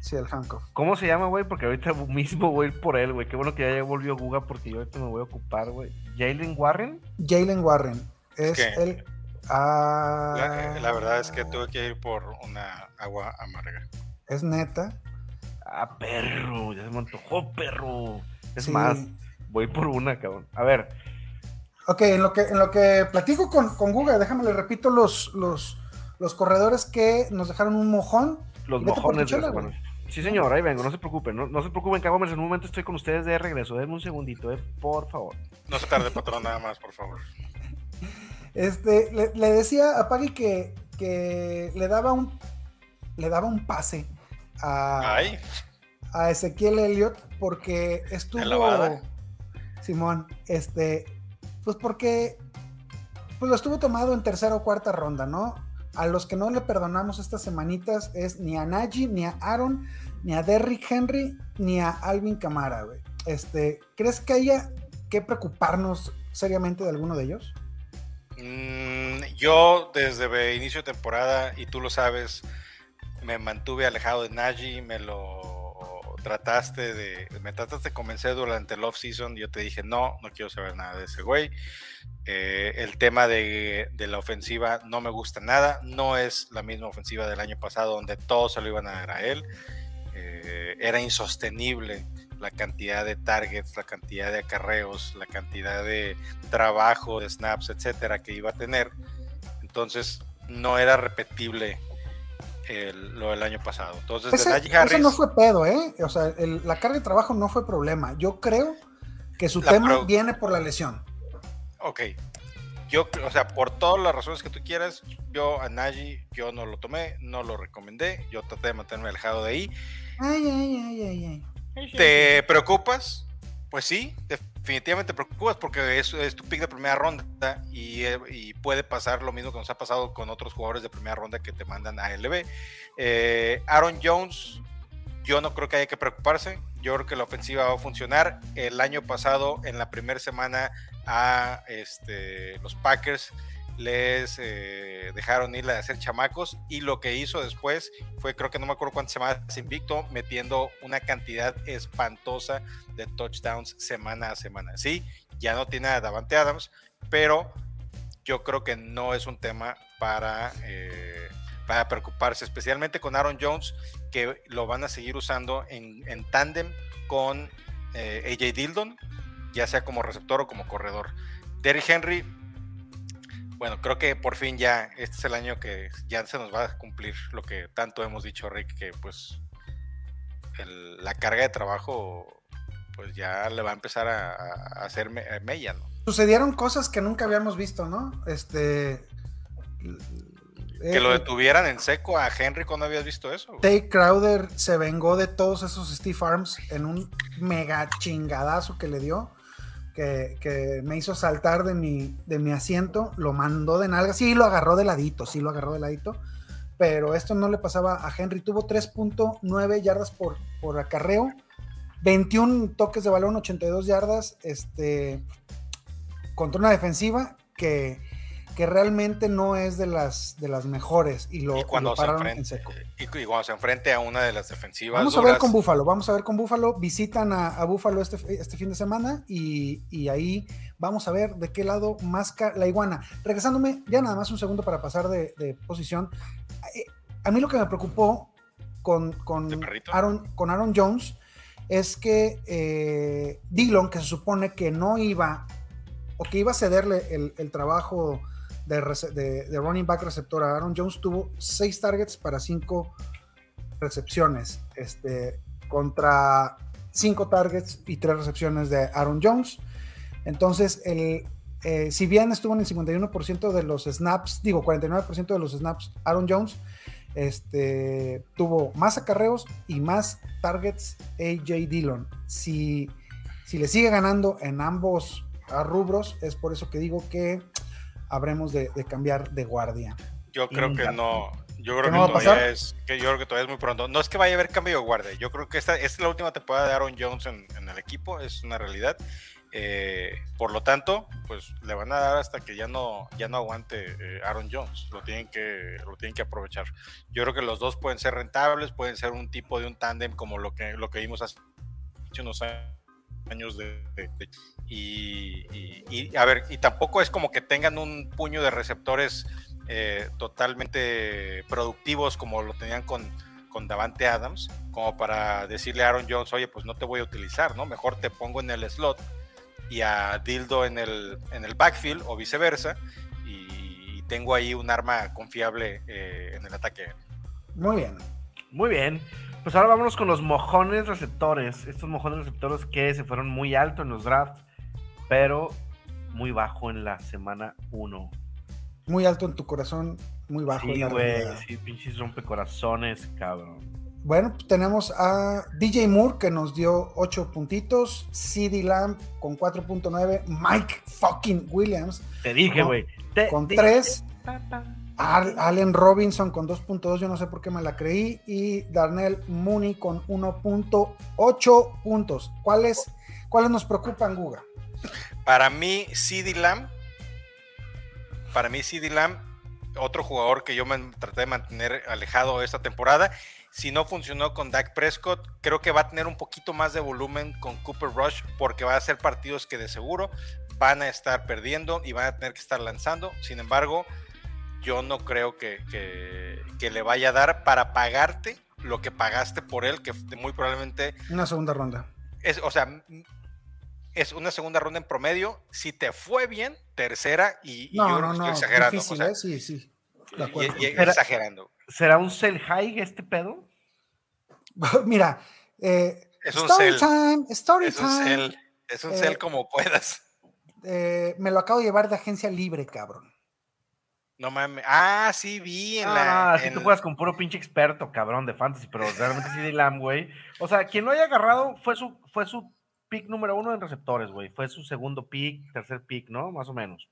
Sí, el handcuff. ¿Cómo se llama, güey? Porque ahorita mismo voy a ir por él, güey. Qué bueno que ya volvió Guga porque yo ahorita me voy a ocupar, güey. Jalen Warren. Jalen Warren es que- el. ah, La, la verdad es que tuve que ir por una agua amarga. Es neta. Ah, perro. Ya se me antojó, perro. Es Sí. más, voy por una, cabrón. A ver, Ok, en lo que, en lo que platico con, con Guga, déjame le repito los, los, los corredores que nos dejaron un mojón. Los mojones de la semana. Sí, señor, ahí vengo, no se preocupen. No, no se preocupen, cabrones. En un momento estoy con ustedes de regreso. Denme un segundito, eh, por favor. No se tarde, patrón, nada más, por favor. Este, le, le decía a Pagui que, que le daba un le daba un pase a, Ay, a Ezequiel Elliott porque estuvo. Simón, este, pues porque pues lo estuvo tomado en tercera o cuarta ronda, ¿no? A los que no le perdonamos estas semanitas es ni a Najee, ni a Aaron, ni a Derrick Henry, ni a Alvin Camara, güey. Este, ¿crees que haya que preocuparnos seriamente de alguno de ellos? Mm, yo desde inicio de temporada, y tú lo sabes, me mantuve alejado de Najee, me lo trataste de, me trataste de convencer durante el off-season, yo te dije, no, no quiero saber nada de ese güey. Eh, el tema de, la ofensiva no me gusta nada, no es la misma ofensiva del año pasado donde todos se lo iban a dar a él. Eh, era insostenible la cantidad de targets, la cantidad de acarreos, la cantidad de trabajo, de snaps, etcétera, que iba a tener. Entonces, no era repetible lo del año pasado. Entonces, Eso no fue pedo, ¿eh? O sea, la carga de trabajo no fue problema. Yo creo que su tema viene por la lesión. Ok. Yo, o sea, por todas las razones que tú quieras, yo a Najee, yo no lo tomé, no lo recomendé, yo traté de mantenerme alejado de ahí. Ay, ay, ay, ay, ay. ¿Te preocupas? Pues sí, definitivamente te preocupas porque es, es tu pick de primera ronda eh, y, puede pasar lo mismo que nos ha pasado con otros jugadores de primera ronda que te mandan a LB. Eh, Aaron Jones, yo no creo que haya que preocuparse. Yo creo que la ofensiva va a funcionar. El año pasado, en la primera semana, a este, los Packers les eh, dejaron ir a hacer chamacos y lo que hizo después fue, creo que no me acuerdo cuántas semanas invicto, metiendo una cantidad espantosa de touchdowns semana a semana. Sí, ya no tiene a Davante Adams, pero yo creo que no es un tema para, eh, para preocuparse, especialmente con Aaron Jones, que lo van a seguir usando en, en tándem con eh, AJ Dildon, ya sea como receptor o como corredor. Derrick Henry bueno, creo que por fin ya este es el año que ya se nos va a cumplir lo que tanto hemos dicho, Rick, que pues la carga de trabajo pues ya le va a empezar a, hacer mella, ¿no? Sucedieron cosas que nunca habíamos visto, ¿no? Este... Que lo eh, detuvieran en seco a Henry cuando habías visto eso. Tay Crowder se vengó de todos esos Steve Arms en un mega chingadazo que le dio que, me hizo saltar de mi, de mi asiento, lo mandó de nalga, sí lo agarró de ladito, sí lo agarró de ladito, pero esto no le pasaba a Henry, tuvo 3.9 yardas por, por acarreo, 21 toques de balón, 82 yardas, este, contra una defensiva que que realmente no es de las, de las mejores y lo, pararon en seco. Y, cuando se enfrente a una de las defensivas. Vamos a ver con Búfalo, vamos a ver con Búfalo. Visitan a, Búfalo este, este, fin de semana y, ahí vamos a ver de qué lado más la iguana. Regresándome ya nada más un segundo para pasar de, posición. Eh, a mí lo que me preocupó con, con, Aaron, con Aaron Jones es que eh, Dillon, que se supone que no iba o que iba a cederle el, el trabajo de, running back receptor Aaron Jones tuvo seis targets para cinco recepciones, este, contra cinco targets y tres recepciones de Aaron Jones. Entonces, el, eh, si bien estuvo en el 51% de los snaps, digo 49% de los snaps, Aaron Jones este, tuvo más acarreos y más targets AJ Dillon. Si, si le sigue ganando en ambos rubros, es por eso que digo que habremos de, cambiar de guardia. Yo creo que no. Yo creo que, todavía es, que yo creo que todavía es muy pronto. No es que vaya a haber cambio de guardia. Yo creo que esta, es la última temporada de Aaron Jones en, el equipo. Es una realidad. Eh, por lo tanto, pues le van a dar hasta que ya no, ya no aguante eh, Aaron Jones. Lo tienen, que, lo tienen que aprovechar. Yo creo que los dos pueden ser rentables, pueden ser un tipo de un tándem como lo que, lo que vimos hace unos años de, y, a ver, y tampoco es como que tengan un puño de receptores eh, totalmente productivos como lo tenían con, con Davante Adams, como para decirle a Aaron Jones, oye, pues no te voy a utilizar, ¿no? Mejor te pongo en el slot y a Dildo en el, en el backfield o viceversa, y, tengo ahí un arma confiable eh, en el ataque. Muy bien. Muy bien. Pues ahora vámonos con los mojones receptores. Estos mojones receptores que se fueron muy alto en los drafts pero muy bajo en la semana 1. Muy alto en tu corazón, muy bajo sí, en la güey, Sí, pinches rompecorazones, cabrón. bueno, tenemos a DJ Moore que nos dio 8 puntitos, CD Lamb con 4.9, Mike fucking Williams. Te dije, güey. Con 3. Allen Robinson con 2.2, yo no sé por qué me la creí. Y Darnell Mooney con 1.8 puntos. ¿Cuáles, ¿Cuáles nos preocupan, Guga? Para mí, CD Lamb. Para mí, CD Lamb, otro jugador que yo me traté de mantener alejado esta temporada. Si no funcionó con Dak Prescott, creo que va a tener un poquito más de volumen con Cooper Rush porque va a ser partidos que de seguro van a estar perdiendo y van a tener que estar lanzando. Sin embargo, yo no creo que, le vaya a dar para pagarte lo que pagaste por él, que muy probablemente... Una segunda ronda. Es, o sea, es una segunda ronda en promedio. Si te fue bien, tercera y, no, yo no, no, exagerando. Difícil, ¿eh? Sí, sí. Y, exagerando. ¿Será un sell high este pedo? Mira, eh, es un story time, story es time. Un sell, es un eh, como puedas. Eh, me lo acabo de llevar de agencia libre, cabrón. No mames. Ah, sí, vi en la. Ah, sí, tú juegas con puro pinche experto, cabrón, de fantasy, pero realmente sí de Lamb, güey. O sea, quien lo haya agarrado fue su, fue su pick número uno en receptores, güey. Fue su segundo pick, tercer pick, ¿no? Más o menos.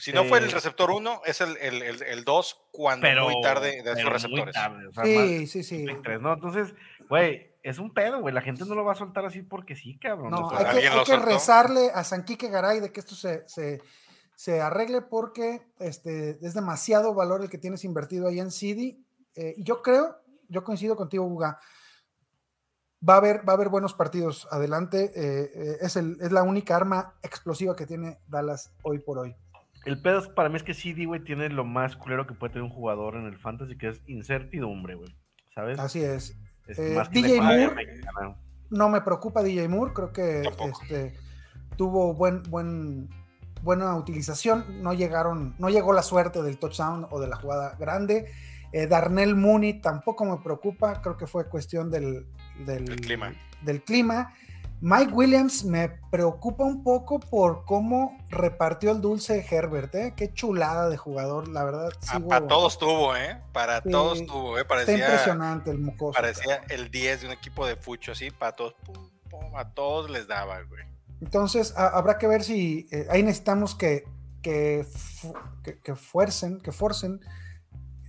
Si no fue el este receptor uno, es el 2 el, el, cuando pero, muy tarde de esos receptores. sí, sí, sí. ¿no? Entonces, güey, es un pedo, güey. La gente no lo va a soltar así porque sí, cabrón. No, hay que, hay que rezarle a Sanquique Garay de que esto se, se se arregle porque este, es demasiado valor el que tienes invertido ahí en CD. Eh, y yo creo, yo coincido contigo, Buga, va a haber, va a haber buenos partidos adelante. Eh, eh, es, el, es la única arma explosiva que tiene Dallas hoy por hoy. El pedo para mí es que CD, güey, tiene lo más culero que puede tener un jugador en el fantasy, que es incertidumbre, güey. ¿Sabes? Así es. DJ Moore, no me preocupa DJ Moore, creo que este, tuvo buen, buen buena utilización. No llegaron, no llegó la suerte del touchdown o de la jugada grande. Eh, Darnell Mooney tampoco me preocupa, creo que fue cuestión del, del, clima. del clima. Mike Williams me preocupa un poco por cómo repartió el dulce Herbert, ¿eh? Qué chulada de jugador, la verdad. Ah, para todos tuvo, ¿eh? Para todos tuvo, ¿eh? Parecía, impresionante el mocoso. Parecía el 10 de un equipo de fucho, así, para todos, a todos les daba, güey. Entonces, habrá que ver si eh, ahí necesitamos que, que, que, fuercen, que forcen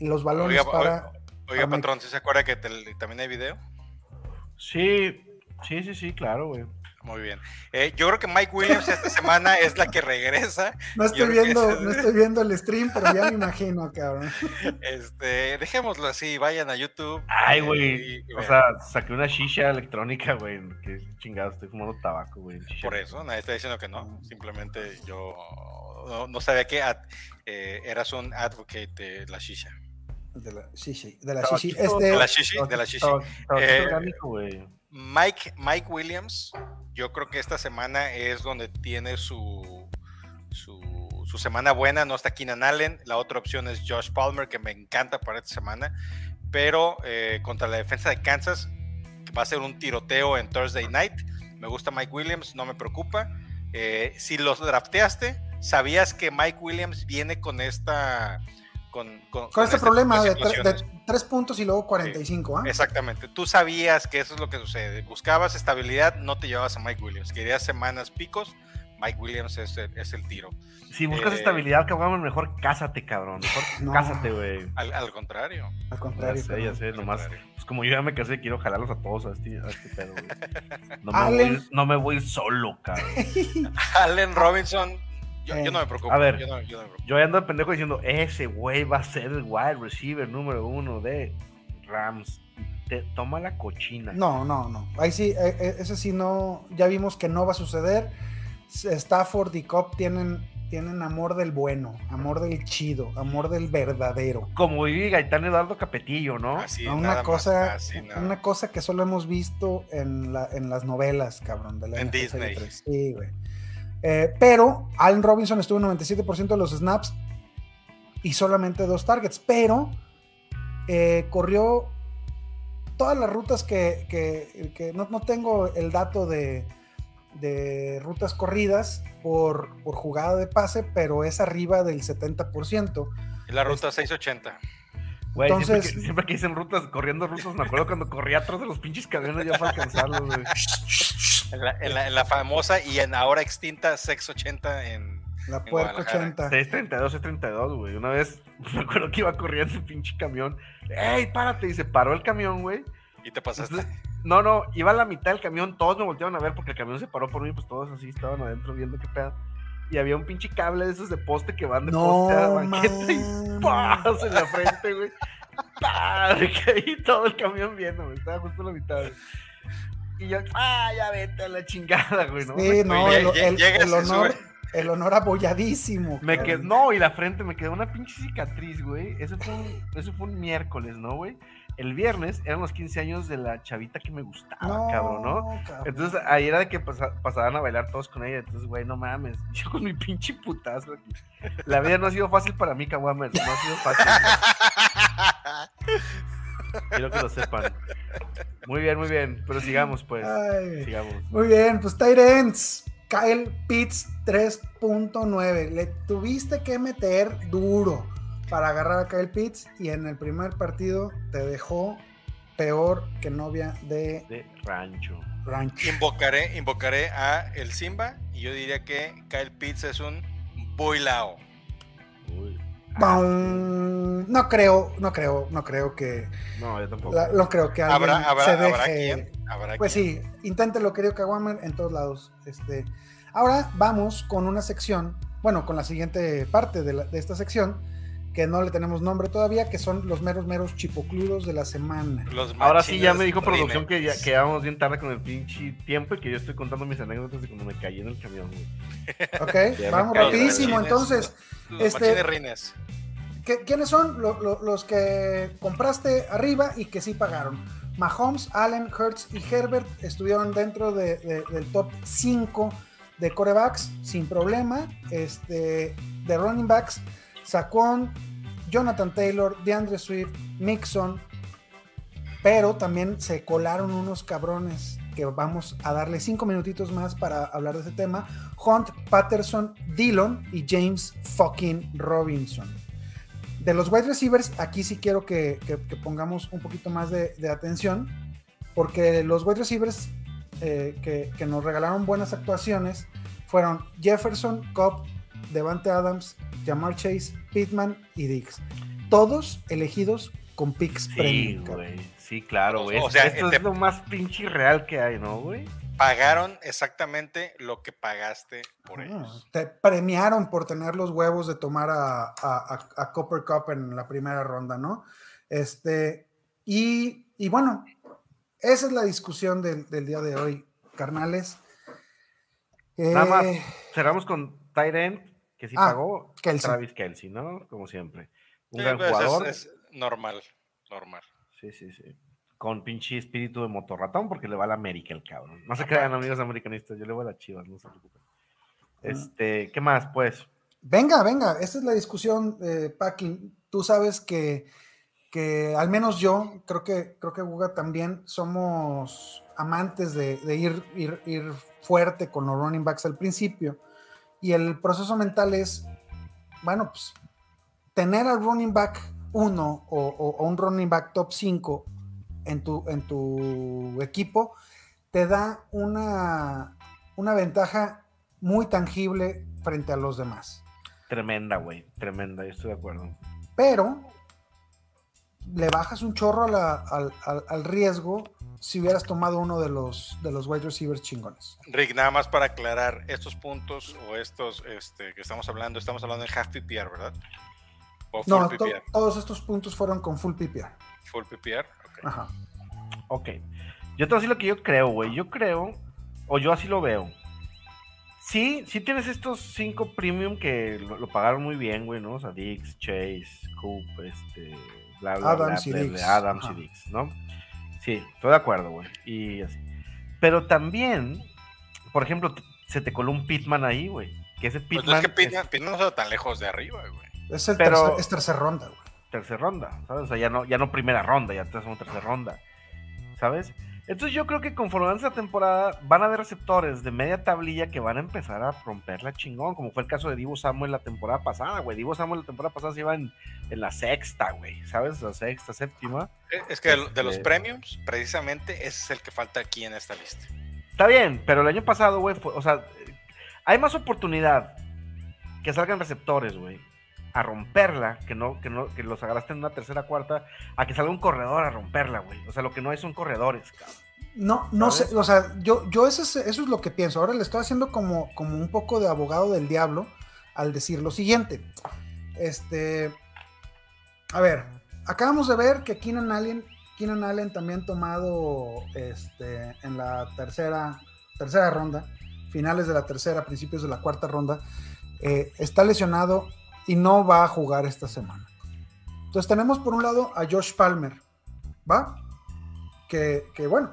los balones para. Oiga, patrón, ¿sí se acuerda que también hay video? Sí, sí, sí, sí, claro, güey. Muy bien. Eh, yo creo que Mike Williams esta semana es la que regresa. No estoy, viendo, no estoy viendo el stream, pero ya me imagino, cabrón. Este, dejémoslo así, vayan a YouTube. Ay, güey. o sea, saqué una shisha electrónica, güey. Que chingado, estoy fumando tabaco, güey. Por eso, nadie está diciendo que no. Simplemente yo no, sabía que eh, eras un advocate de la shisha. De la shisha. De la shisha. Este... De la shisha. De la shisha. Mike, Mike Williams, yo creo que esta semana es donde tiene su, su, semana buena. No está Keenan Allen. La otra opción es Josh Palmer, que me encanta para esta semana. Pero eh, contra la defensa de Kansas, va a ser un tiroteo en Thursday night. Me gusta Mike Williams, no me preocupa. Eh, si los drafteaste, sabías que Mike Williams viene con esta con, con, este problema de, tres puntos y luego 45. ¿ah? Exactamente. Tú sabías que eso es lo que sucede. Buscabas estabilidad, no te llevabas a Mike Williams. Querías semanas picos, Mike Williams es el, es el tiro. Si buscas eh, estabilidad, cabrón, mejor cásate, cabrón. Mejor cásate, güey. Al, contrario. Al contrario. Ya sé, ya sé, nomás. Pues como yo ya me casé, quiero jalarlos a todos a este, a este pedo, güey. No, me voy, no me voy solo, cabrón. Allen Robinson yo, no me preocupo. A ver, yo, no, yo, ando de pendejo diciendo, ese güey va a ser el wide receiver número uno de Rams. Te toma la cochina. No, no, no. Ahí sí, eh, eh, ese sí no, ya vimos que no va a suceder. Stafford y Cobb tienen, tienen amor del bueno, amor del chido, amor del verdadero. Como diga Gaitán Eduardo Capetillo, ¿no? Así, una cosa, una cosa que solo hemos visto en, la, en las novelas, cabrón, de la En Disney. Sí, güey. Eh, pero Allen Robinson estuvo en 97% de los snaps y solamente dos targets, pero eh, corrió todas las rutas que, no, tengo el dato de, rutas corridas por, jugada de pase, pero es arriba del 70%. Y la ruta 680. Güey, siempre, Entonces- que, siempre que dicen rutas, corriendo rutas, me acuerdo cuando corría atrás de los pinches camiones ya para alcanzarlos, güey. En la, en la- en la famosa y en ahora extinta Sex 80 en. La En puerca Guadalajara. 80. 632, 632, güey. Una vez me acuerdo que iba corriendo el pinche camión. ¡Ey, párate! Y se paró el camión, güey. Y te pasaste. Entonces, no, no, iba a la mitad del camión, todos me volteaban a ver porque el camión se paró por mí, pues todos así estaban adentro viendo qué pedo. Y había un pinche cable de esos de poste que van de poste a No, banqueta y. ¡paz! en la frente, güey. ¡Pah! Me caí todo el camión viendo, güey. Estaba justo a la mitad, güey. Y yo, ¡ah, ya vete a la chingada, güey! ¿no? Sí, no, el, honor, sube. el honor abolladísimo. Me quedó, no, y la frente me quedó una pinche cicatriz, güey. Eso fue un, eso fue un miércoles, ¿no, güey? El viernes eran los 15 años de la chavita que me gustaba, No, cabrón, ¿no? cabrón. Entonces ahí era de que pasa- pasaban a bailar todos con ella. Entonces, güey, no mames. Yo con mi pinche putazo aquí. La vida no ha sido fácil para mí, Kawamer. No ha sido fácil. Quiero que lo sepan. Muy bien, muy bien. Pero sigamos, pues. Ay. Sigamos. Muy bien, pues Tyrants. Kyle Pitts 3.9. Le tuviste que meter duro para agarrar a Kyle Pitts y en el primer partido te dejó peor que novia de De rancho. rancho. Invocaré, invocaré a el Simba y yo diría que Kyle Pitts es un Builao. Uy. No creo, no creo, no creo que. No, yo tampoco. la- no creo que alguien ¿Habrá, habrá, se habrá deje. Pues quien? sí, inténtelo, querido Kawamer, en todos lados. Este, ahora vamos con una sección, bueno, con la siguiente parte de, la- de esta sección, que no le tenemos nombre todavía, que son los meros, meros chipocludos de la semana. Los Ahora sí ya me dijo producción que ya Rinex. que ya vamos bien tarde con el pinche tiempo y que yo estoy contando mis anécdotas de cuando me caí en el camión, güey. ¿Ok? Vamos rapidísimo. Entonces, Los este- Rines. ¿qué- ¿quiénes son lo- lo- los que compraste arriba y que sí pagaron? Mahomes, Allen, Hertz y Herbert estuvieron dentro de- de- del top 5 de corebacks sin problema. Este, de running backs, Saquon, Jonathan Taylor, DeAndre Swift, Mixon, pero también se colaron unos cabrones que vamos a darle cinco minutitos más para hablar de ese tema. Hunt, Patterson, Dillon y James fucking Robinson. De los wide receivers, aquí sí quiero que, pongamos un poquito más de, de atención, porque los wide receivers eh, que, que nos regalaron buenas actuaciones fueron Jefferson, Cobb, Devante Adams, Jamar Chase, Pittman y Diggs. Todos elegidos con picks Sí, premium. güey. Sí, claro, güey. O sea, Esto te- es lo más pinche real que hay, ¿no, güey? Pagaron exactamente lo que pagaste por Ah, ellos. te premiaron por tener los huevos de tomar a, a- a- a Copper Cup en la primera ronda, ¿no? Este, y, y bueno, esa es la discusión del, del día de hoy, carnales. Nada más. Eh, Cerramos con Tyrant, que sí Ah, pagó. Kelsey. Travis Kelsey, ¿no? Como siempre. Un Sí, gran pues, es- jugador. es normal, normal. Sí, sí, sí. Con pinche espíritu de motorratón, porque le va a la América el cabrón. No se crean, amigos americanistas. Yo le voy a la chivas, no se preocupen. Este, ¿qué más, pues? venga, venga, esta es la discusión, eh, Packing. Tú sabes que, que al menos yo, creo que, creo que Guga también somos amantes de, de ir, ir, ir fuerte con los running backs al principio. Y el proceso mental es, bueno, pues tener al running back 1 o, o- o un running back top 5 en tu, en tu equipo te da una, una ventaja muy tangible frente a los demás. Tremenda, güey. Tremenda, yo estoy de acuerdo. Pero le bajas un chorro a la- al, al- al riesgo si hubieras tomado uno de los, de los wide receivers chingones. Rick, nada más para aclarar estos puntos o estos este, que estamos hablando, estamos hablando en half PPR, ¿verdad? O full No, to- PPR. todos estos puntos fueron con full PPR. Full PPR. ok. Ajá. Ok. Yo te voy a decir lo que yo creo, güey. Yo creo, o yo así lo veo. Sí, sí tienes estos cinco premium que lo, lo pagaron muy bien, güey, ¿no? O sea, Dix, Chase, Coop, este, bla, bla, Adams bla, y bla, bla, Adams Ajá. y Dix, ¿no? Sí, estoy de acuerdo, güey. Y así. Pero también, por ejemplo, se te coló un Pitman ahí, güey. Que ese Pues Pitman no es que es Pittman, Pittman no está tan lejos de arriba, güey. Es, el Pero- tercer, es tercer ronda, güey. tercera ronda, ¿sabes? O sea, ya no, ya no primera ronda, ya estás en tercera ronda, ¿sabes? Entonces yo creo que conforme avance la temporada van a haber receptores de media tablilla que van a empezar a romperla chingón, como fue el caso de Divo Samuel la temporada pasada, güey. Divo Samuel la temporada pasada se iba en, en la sexta, güey, ¿sabes? La sexta, séptima. Eh, Es que de- de los Este- premiums, precisamente ese es el que falta aquí en esta lista. Está bien, pero el año pasado, güey, fue, o sea, hay más oportunidad que salgan receptores, güey, a romperla, que no, que no, que los agarraste en una tercera, cuarta, a que salga un corredor a romperla, güey. O sea, lo que no hay son corredores, cabrón. No, no ¿Sabes? sé, o sea, yo, yo eso, es, eso es lo que pienso. Ahora le estoy haciendo como, como un poco de abogado del diablo al decir lo siguiente. Este, a ver, acabamos de ver que Keenan Allen, Keenan Allen también tomado este, en la tercera, tercera ronda, finales de la tercera, principios de la cuarta ronda, eh, está lesionado y no va a jugar esta semana. Entonces tenemos por un lado a Josh Palmer, ¿va? Que, que bueno.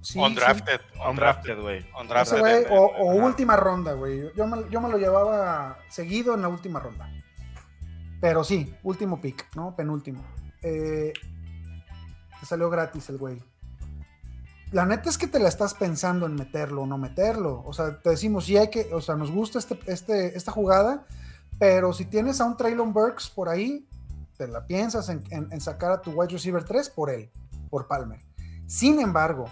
sí, sí, undrafted, undrafted, Undrafted, güey. undrafted. güey, o, última ronda, güey. Yo me, yo me lo llevaba seguido en la última ronda. Pero sí, último pick, ¿no? Penúltimo. Eh, te salió gratis el güey. La neta es que te la estás pensando en meterlo o no meterlo. O sea, te decimos, sí hay que, o sea, nos gusta este, este, esta jugada, pero si tienes a un Traylon Burks por ahí, te la piensas en, sacar a tu wide receiver 3 por él, por Palmer. Sin embargo,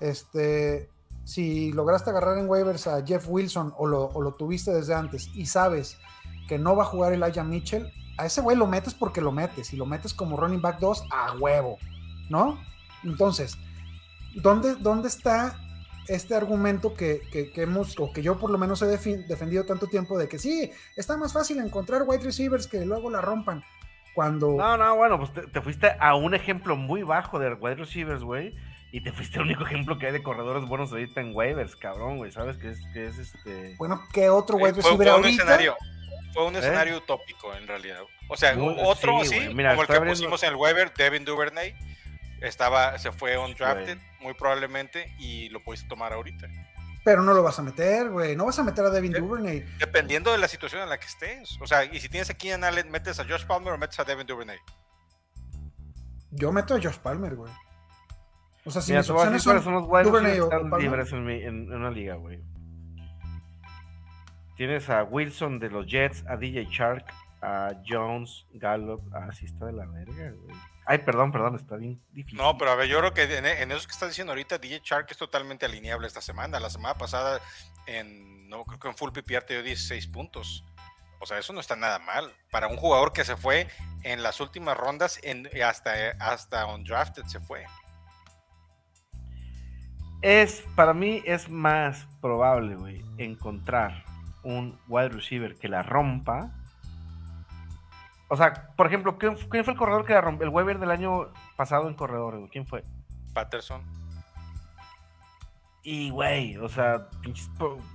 este, si lograste agarrar en waivers a Jeff Wilson o lo, o lo tuviste desde antes y sabes que no va a jugar Elijah Mitchell, a ese güey lo metes porque lo metes y lo metes como running back 2 a huevo, ¿no? Entonces, ¿dónde, dónde está este argumento que, que- que hemos, o que yo por lo menos he defendido tanto tiempo de que sí, está más fácil encontrar wide receivers que luego la rompan? Cuando... No, no, bueno, pues te, te fuiste a un ejemplo muy bajo de wide receivers, güey. Y te fuiste al único ejemplo que hay de corredores buenos ahorita en waivers, cabrón, güey. ¿Sabes qué es, que es este? Bueno, ¿qué otro Eh, wide fue, receiver fue un ahorita? escenario, fue un ¿Eh? escenario utópico en realidad. O sea, otro sí, sí, güey. Mira, como el que abriendo- pusimos en el Weber, Devin Duvernay, estaba, se fue undrafted, güey. muy probablemente, y lo pudiste tomar ahorita. Pero no lo vas a meter, güey. No vas a meter a Devin ¿Eh? Duvernay. Dependiendo de la situación en la que estés. O sea, y si tienes aquí en Allen, metes a Josh Palmer o metes a Devin Duvernay. Yo meto a Josh Palmer, güey. O sea, si Mira, mis te voy a opciones son son los Duvernay o- están Palmer. libres en, mi- en- en una liga, güey. Tienes a Wilson de los Jets, a DJ Shark, a Jones, Gallup. Ah, sí está de la verga, güey. Ay, perdón, perdón, está bien difícil. No, pero a ver, yo creo que en, en eso que estás diciendo ahorita, DJ Shark es totalmente alineable esta semana. La semana pasada, en, no creo que en Full PPR te dio 16 puntos. O sea, eso no está nada mal. Para un jugador que se fue en las últimas rondas, en, hasta, hasta undrafted se fue. Es, para mí es más probable, güey, encontrar un wide receiver que la rompa. O sea, por ejemplo, ¿quién, quién fue el corredor que la rompió? El waiver del año pasado en corredores, güey. ¿Quién fue? Patterson. Y, güey, o sea,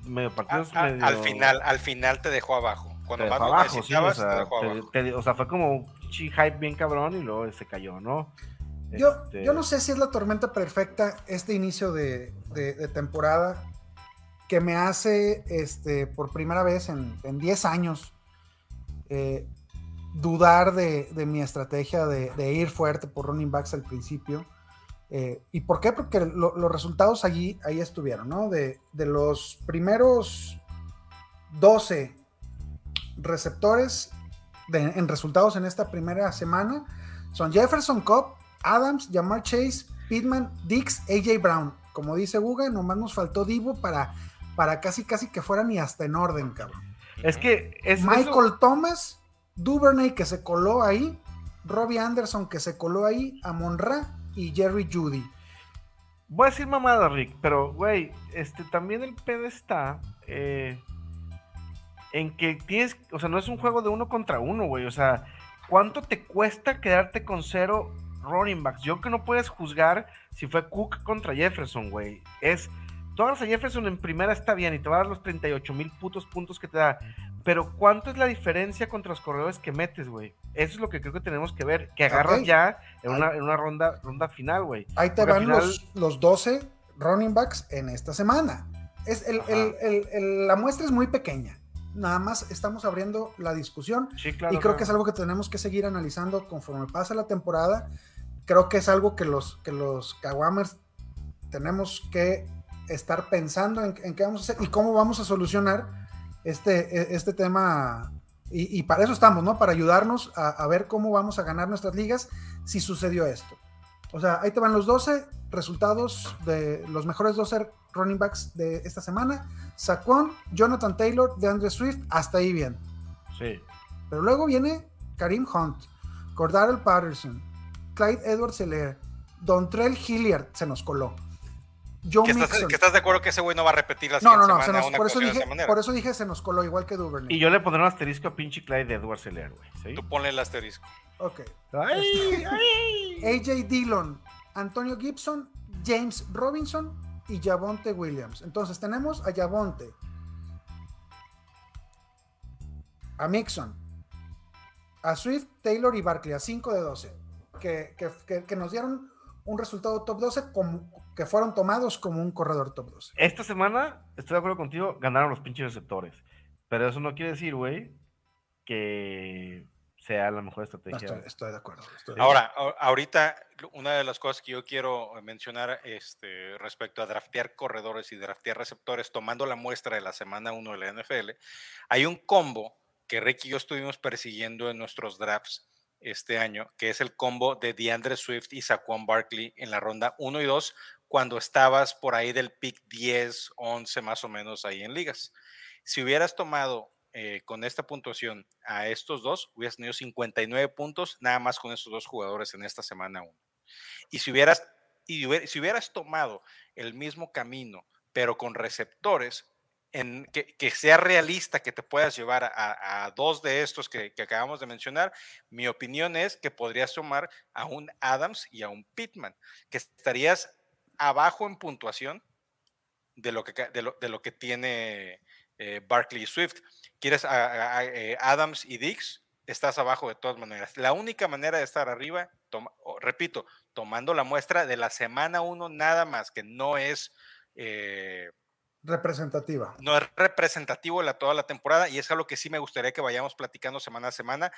medio partidos. a- medio- Al final, al final te dejó abajo. te Cuando dejó más abajo, sí, o necesitabas, te sea, dejó te- abajo. te- o sea, fue como hype bien cabrón y luego se cayó, ¿no? Yo, Este, yo no sé si es la tormenta perfecta este inicio de, de- de temporada que me hace este, por primera vez en, en 10 años eh, dudar de, de mi estrategia de, de ir fuerte por running backs al principio. Eh, ¿Y por qué? Porque lo- los resultados allí, ahí estuvieron, ¿no? De, de los primeros 12 receptores en resultados en esta primera semana son Jefferson Cobb, Adams, Jamar Chase, Pittman, Dix, AJ Brown. Como dice Guga, nomás nos faltó Divo para, para casi casi que fueran y hasta en orden, cabrón. Es que es Michael eso- Thomas, Duvernay que se coló ahí, Robbie Anderson que se coló ahí, Amon Ra y Jerry Judy. Voy a decir mamada, Rick, pero, güey, este, también el pedo está eh, en que tienes, o sea, no es un juego de uno contra uno, güey, o sea, ¿cuánto te cuesta quedarte con cero running backs? Yo que no puedes juzgar si fue Cook contra Jefferson, güey, es, tú agarras a Jefferson en primera está bien y te va a dar los 38 mil putos puntos que te da, pero ¿cuánto es la diferencia contra los corredores que metes, güey? Eso es lo que creo que tenemos que ver, que agarras ya en una, en una ronda, ronda final, güey. Ahí te Porque van final- los, los 12 running backs en esta semana. Es el- el- el- el- la muestra es muy pequeña. Nada más estamos abriendo la discusión Sí, claro. y creo claro. que es algo que tenemos que seguir analizando conforme pasa la temporada creo que es algo que los, que los Kawamers tenemos que estar pensando en, en, qué vamos a hacer y cómo vamos a solucionar este, e, este tema. Y, y para eso estamos, ¿no? Para ayudarnos a, a, ver cómo vamos a ganar nuestras ligas si sucedió esto. O sea, ahí te van los 12 resultados de los mejores 12 running backs de esta semana. Saquon, Jonathan Taylor, de Andre Swift, hasta ahí bien. Sí. Pero luego viene Karim Hunt, Cordarel Patterson, Clyde Edwards Seller, Dontrell Hilliard se nos coló. John ¿Que, estás, ¿Que estás de acuerdo que ese güey no va a repetir la no, no, no, semana? Nos, por, eso dije, por eso dije se nos coló, igual que Duvernay. Y yo le pondré un asterisco a pinche Clyde Edwards Seller, güey. ¿sí? Tú ponle el asterisco. Ok. Ay, este, ay. AJ Dillon, Antonio Gibson, James Robinson y Javonte Williams. Entonces tenemos a Javonte, a Mixon, a Swift, Taylor y Barkley, a 5 de 12, que, que, que, nos dieron un resultado top 12 como, que fueron tomados como un corredor top 12. Esta semana, estoy de acuerdo contigo, ganaron los pinches receptores. Pero eso no quiere decir, güey, que sea la mejor estrategia. No, estoy, estoy, de acuerdo. Estoy de Ahora, ahorita, una de las cosas que yo quiero mencionar este, respecto a draftear corredores y draftear receptores, tomando la muestra de la semana 1 de la NFL, hay un combo que Rick y yo estuvimos persiguiendo en nuestros drafts este año, que es el combo de DeAndre Swift y Saquon Barkley en la ronda 1 y 2, cuando estabas por ahí del pick 10, 11 más o menos ahí en ligas. Si hubieras tomado eh, con esta puntuación a estos dos, hubieras tenido 59 puntos nada más con estos dos jugadores en esta semana 1. Y si hubieras, y hubiera, si hubieras tomado el mismo camino, pero con receptores, en, que, que, sea realista que te puedas llevar a, a dos de estos que, que, acabamos de mencionar, mi opinión es que podrías tomar a un Adams y a un Pittman, que estarías abajo en puntuación de lo que, de lo, de lo que tiene eh, Barkley y Swift. Quieres eh, Adams y Dix, estás abajo de todas maneras. La única manera de estar arriba, repito, tomando la muestra de la semana 1 nada más, que no es... Eh, representativa. No es representativo la, toda la temporada y es algo que sí me gustaría que vayamos platicando semana a semana.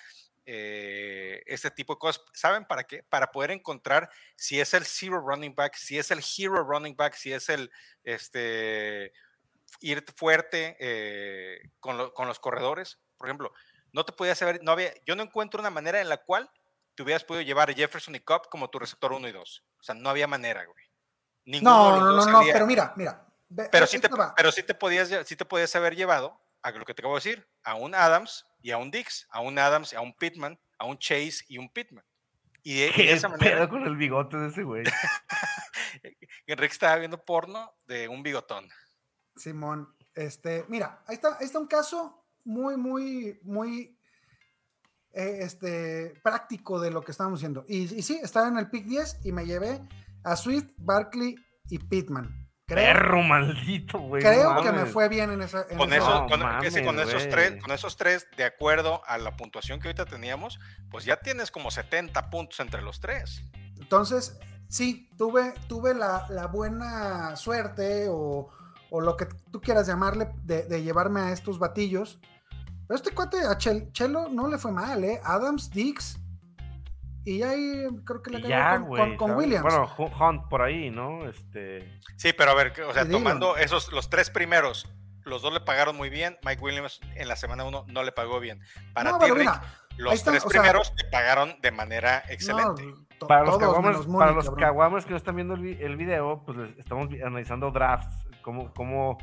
Eh, este tipo de cosas, ¿saben para qué? Para poder encontrar si es el zero running back, si es el hero running back, si es el este ir fuerte eh, con, lo, con, los corredores. Por ejemplo, no te podías saber, no había, yo no encuentro una manera en la cual te hubieras podido llevar a Jefferson y Cobb como tu receptor 1 y 2. O sea, no había manera, güey. Ninguno no, no, no, no, pero mira, mira, pero sí, te, pero sí te podías, sí te podías haber llevado a lo que te acabo de decir, a un Adams y a un Dix, a un Adams, a un Pittman, a un Chase y un Pittman. Y de, ¿Qué de esa manera. con el bigote de ese güey? Enrique estaba viendo porno de un bigotón. Simón, este, mira, ahí está, ahí está un caso muy, muy, muy eh, este, práctico de lo que estamos haciendo. Y, y sí, estaba en el pick 10 y me llevé a Swift, Barkley y Pittman. Creo, Perro maldito, güey. Creo no que me fue bien en esa. En con, esa... Eso, con, mames, sí, con esos tres, con esos tres, de acuerdo a la puntuación que ahorita teníamos, pues ya tienes como 70 puntos entre los tres. Entonces, sí, tuve, tuve la, la buena suerte o, o, lo que tú quieras llamarle de, de, llevarme a estos batillos. Pero este cuate a Chel, Chelo no le fue mal, ¿eh? Adams, Dix, y ahí creo que le ya, con, wey, con, con, Williams. Bueno, Hunt por ahí, ¿no? Este... Sí, pero a ver, o sea, tomando esos, los tres primeros, los dos le pagaron muy bien. Mike Williams en la semana uno no le pagó bien. Para no, ti, Rick, mira, los tres primeros sea, te pagaron de manera excelente. No, para los, caguamas, para los caguamas que no están viendo el, el video, pues estamos analizando drafts, cómo, cómo,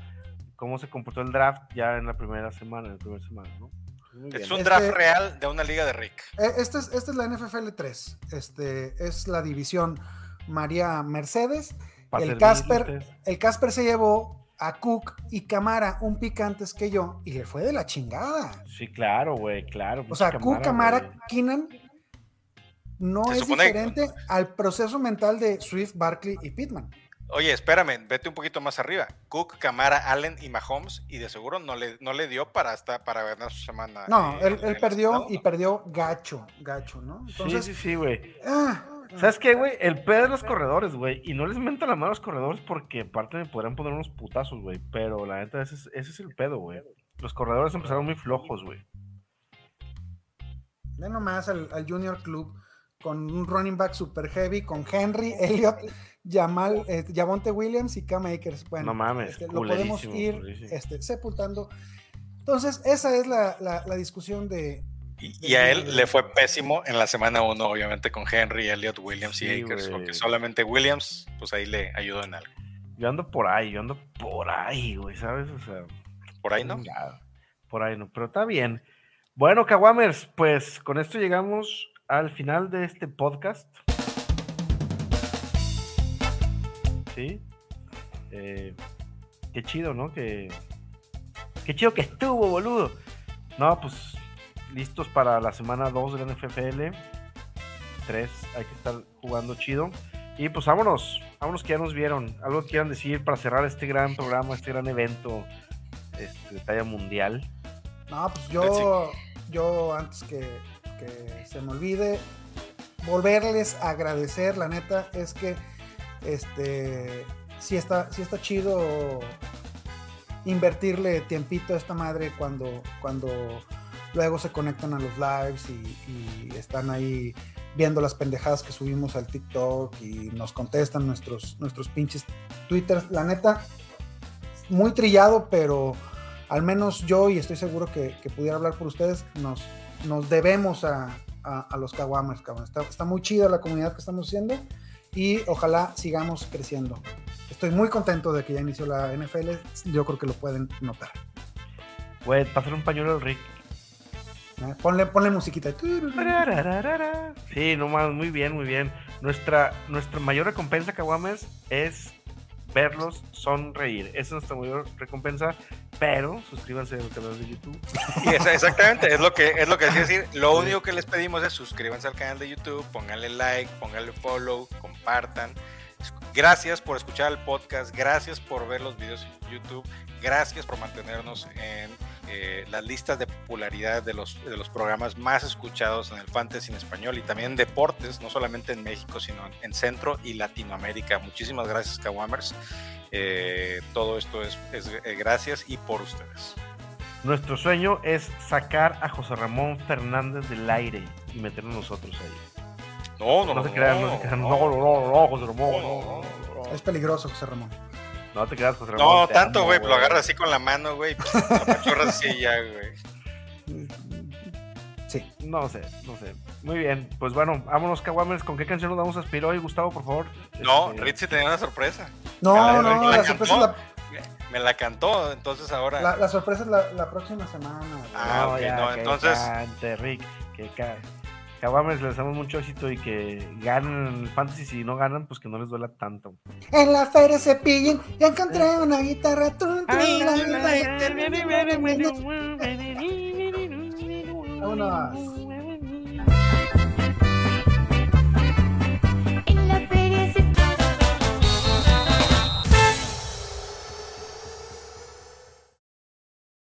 cómo se comportó el draft ya en la primera semana, en la primera semana, ¿no? Es un draft este, real de una liga de Rick. Esta es, esta es la NFL 3. Este es la división María Mercedes. El Casper, el Casper se llevó a Cook y Camara un pick antes que yo y le fue de la chingada. Sí, claro, güey, claro. O sea, Camara, Cook, Camara, Keenan no se es diferente que... al proceso mental de Swift, Barkley y Pittman. Oye, espérame, vete un poquito más arriba. Cook, Camara, Allen y Mahomes, y de seguro no le, no le dio para hasta para ganar su semana. No, eh, él, él perdió y perdió gacho, gacho, ¿no? Entonces, sí, sí, sí, güey. Ah, ¿Sabes qué, güey? El pedo de los corredores, güey. Y no les mento la mano a los corredores porque aparte me podrían poner unos putazos, güey. Pero la neta, ese es, ese es el pedo, güey. Los corredores empezaron muy flojos, güey. Ve nomás al, al Junior Club con un running back super heavy, con Henry, Elliott, Jamal, eh, Javonte Williams y Cam Akers. Bueno, No mames, este, lo podemos ir este, sepultando. Entonces, esa es la, la- la discusión de. Y, y a él le fue pésimo en la semana 1, obviamente, con Henry, Elliott, Williams y Sí, Akers, güey. porque solamente Williams, pues ahí le ayudó en algo. Yo ando por ahí, yo ando por ahí, güey, ¿sabes? O sea, Por ahí, ¿no? Por ahí no, pero está bien. Bueno, Kawamers, pues con esto llegamos al final de este podcast. Sí. Eh, qué chido, ¿no? Que, qué chido que estuvo, boludo. No, pues listos para la semana 2 de la NFL. 3, hay que estar jugando chido. Y pues vámonos, vámonos que ya nos vieron. Algo que quieran decir para cerrar este gran programa, este gran evento este, de talla mundial. No, pues yo, yo antes que, que se me olvide, volverles a agradecer, la neta, es que este sí está, sí está chido invertirle tiempito a esta madre cuando, cuando luego se conectan a los lives y, están ahí viendo las pendejadas que subimos al TikTok y nos contestan nuestros, nuestros pinches Twitter. La neta, muy trillado, pero al menos yo, y estoy seguro que pudiera hablar por ustedes, nos, nos debemos a, a, a los Kawamers, cabrón. Está, está muy chida la comunidad que estamos haciendo y ojalá sigamos creciendo. Estoy muy contento de que ya inició la NFL. Yo creo que lo pueden notar. Güey, pasar un pañuelo al Rick. ¿eh? Ponle, ponle musiquita. Sí, no más, muy bien, muy bien. Nuestra, nuestra mayor recompensa, Kawamers, es verlos sonreír. Esa es nuestra mayor recompensa, pero suscríbanse al canal de YouTube. Y exactamente, es lo que es lo que decía decir. Lo único que les pedimos es suscríbanse al canal de YouTube, pónganle like, pónganle follow, compartan. Gracias por escuchar el podcast, gracias por ver los videos en YouTube, gracias por mantenernos en eh, las listas de popularidad de los, de los programas más escuchados en el fantasy en español y también en deportes, no solamente en México, sino en Centro y Latinoamérica. Muchísimas gracias, Kawamers. Eh, todo esto es, es, eh, gracias y por ustedes. Nuestro sueño es sacar a José Ramón Fernández del aire y meternos nosotros ahí. No, no, No, no, se crean, no, se crean. No, no, no, no, José Ramón, no, no, no. Es peligroso, José Ramón. No te creas, José Ramón. No, tanto, güey, lo agarras así con la mano, güey, pues, lo apachurras así ya, güey. Sí. No sé, no sé. Muy bien, pues bueno, vámonos, Kawamers. ¿Con qué canción nos vamos a aspirar hoy, Gustavo, por favor? No, Este, Ritzy tenía una sorpresa. No, A ver, no, ¿me la la sorpresa es la, Me la cantó, entonces ahora. la- la sorpresa es la, la próxima semana. güey. Ah, ok, no, entonces- cante, Rick, que Kawamers les damos mucho éxito y que ganen el fantasy. Si no ganan, pues que no les duela tanto. En la feria se pillen y encontré una guitarra. Vámonos.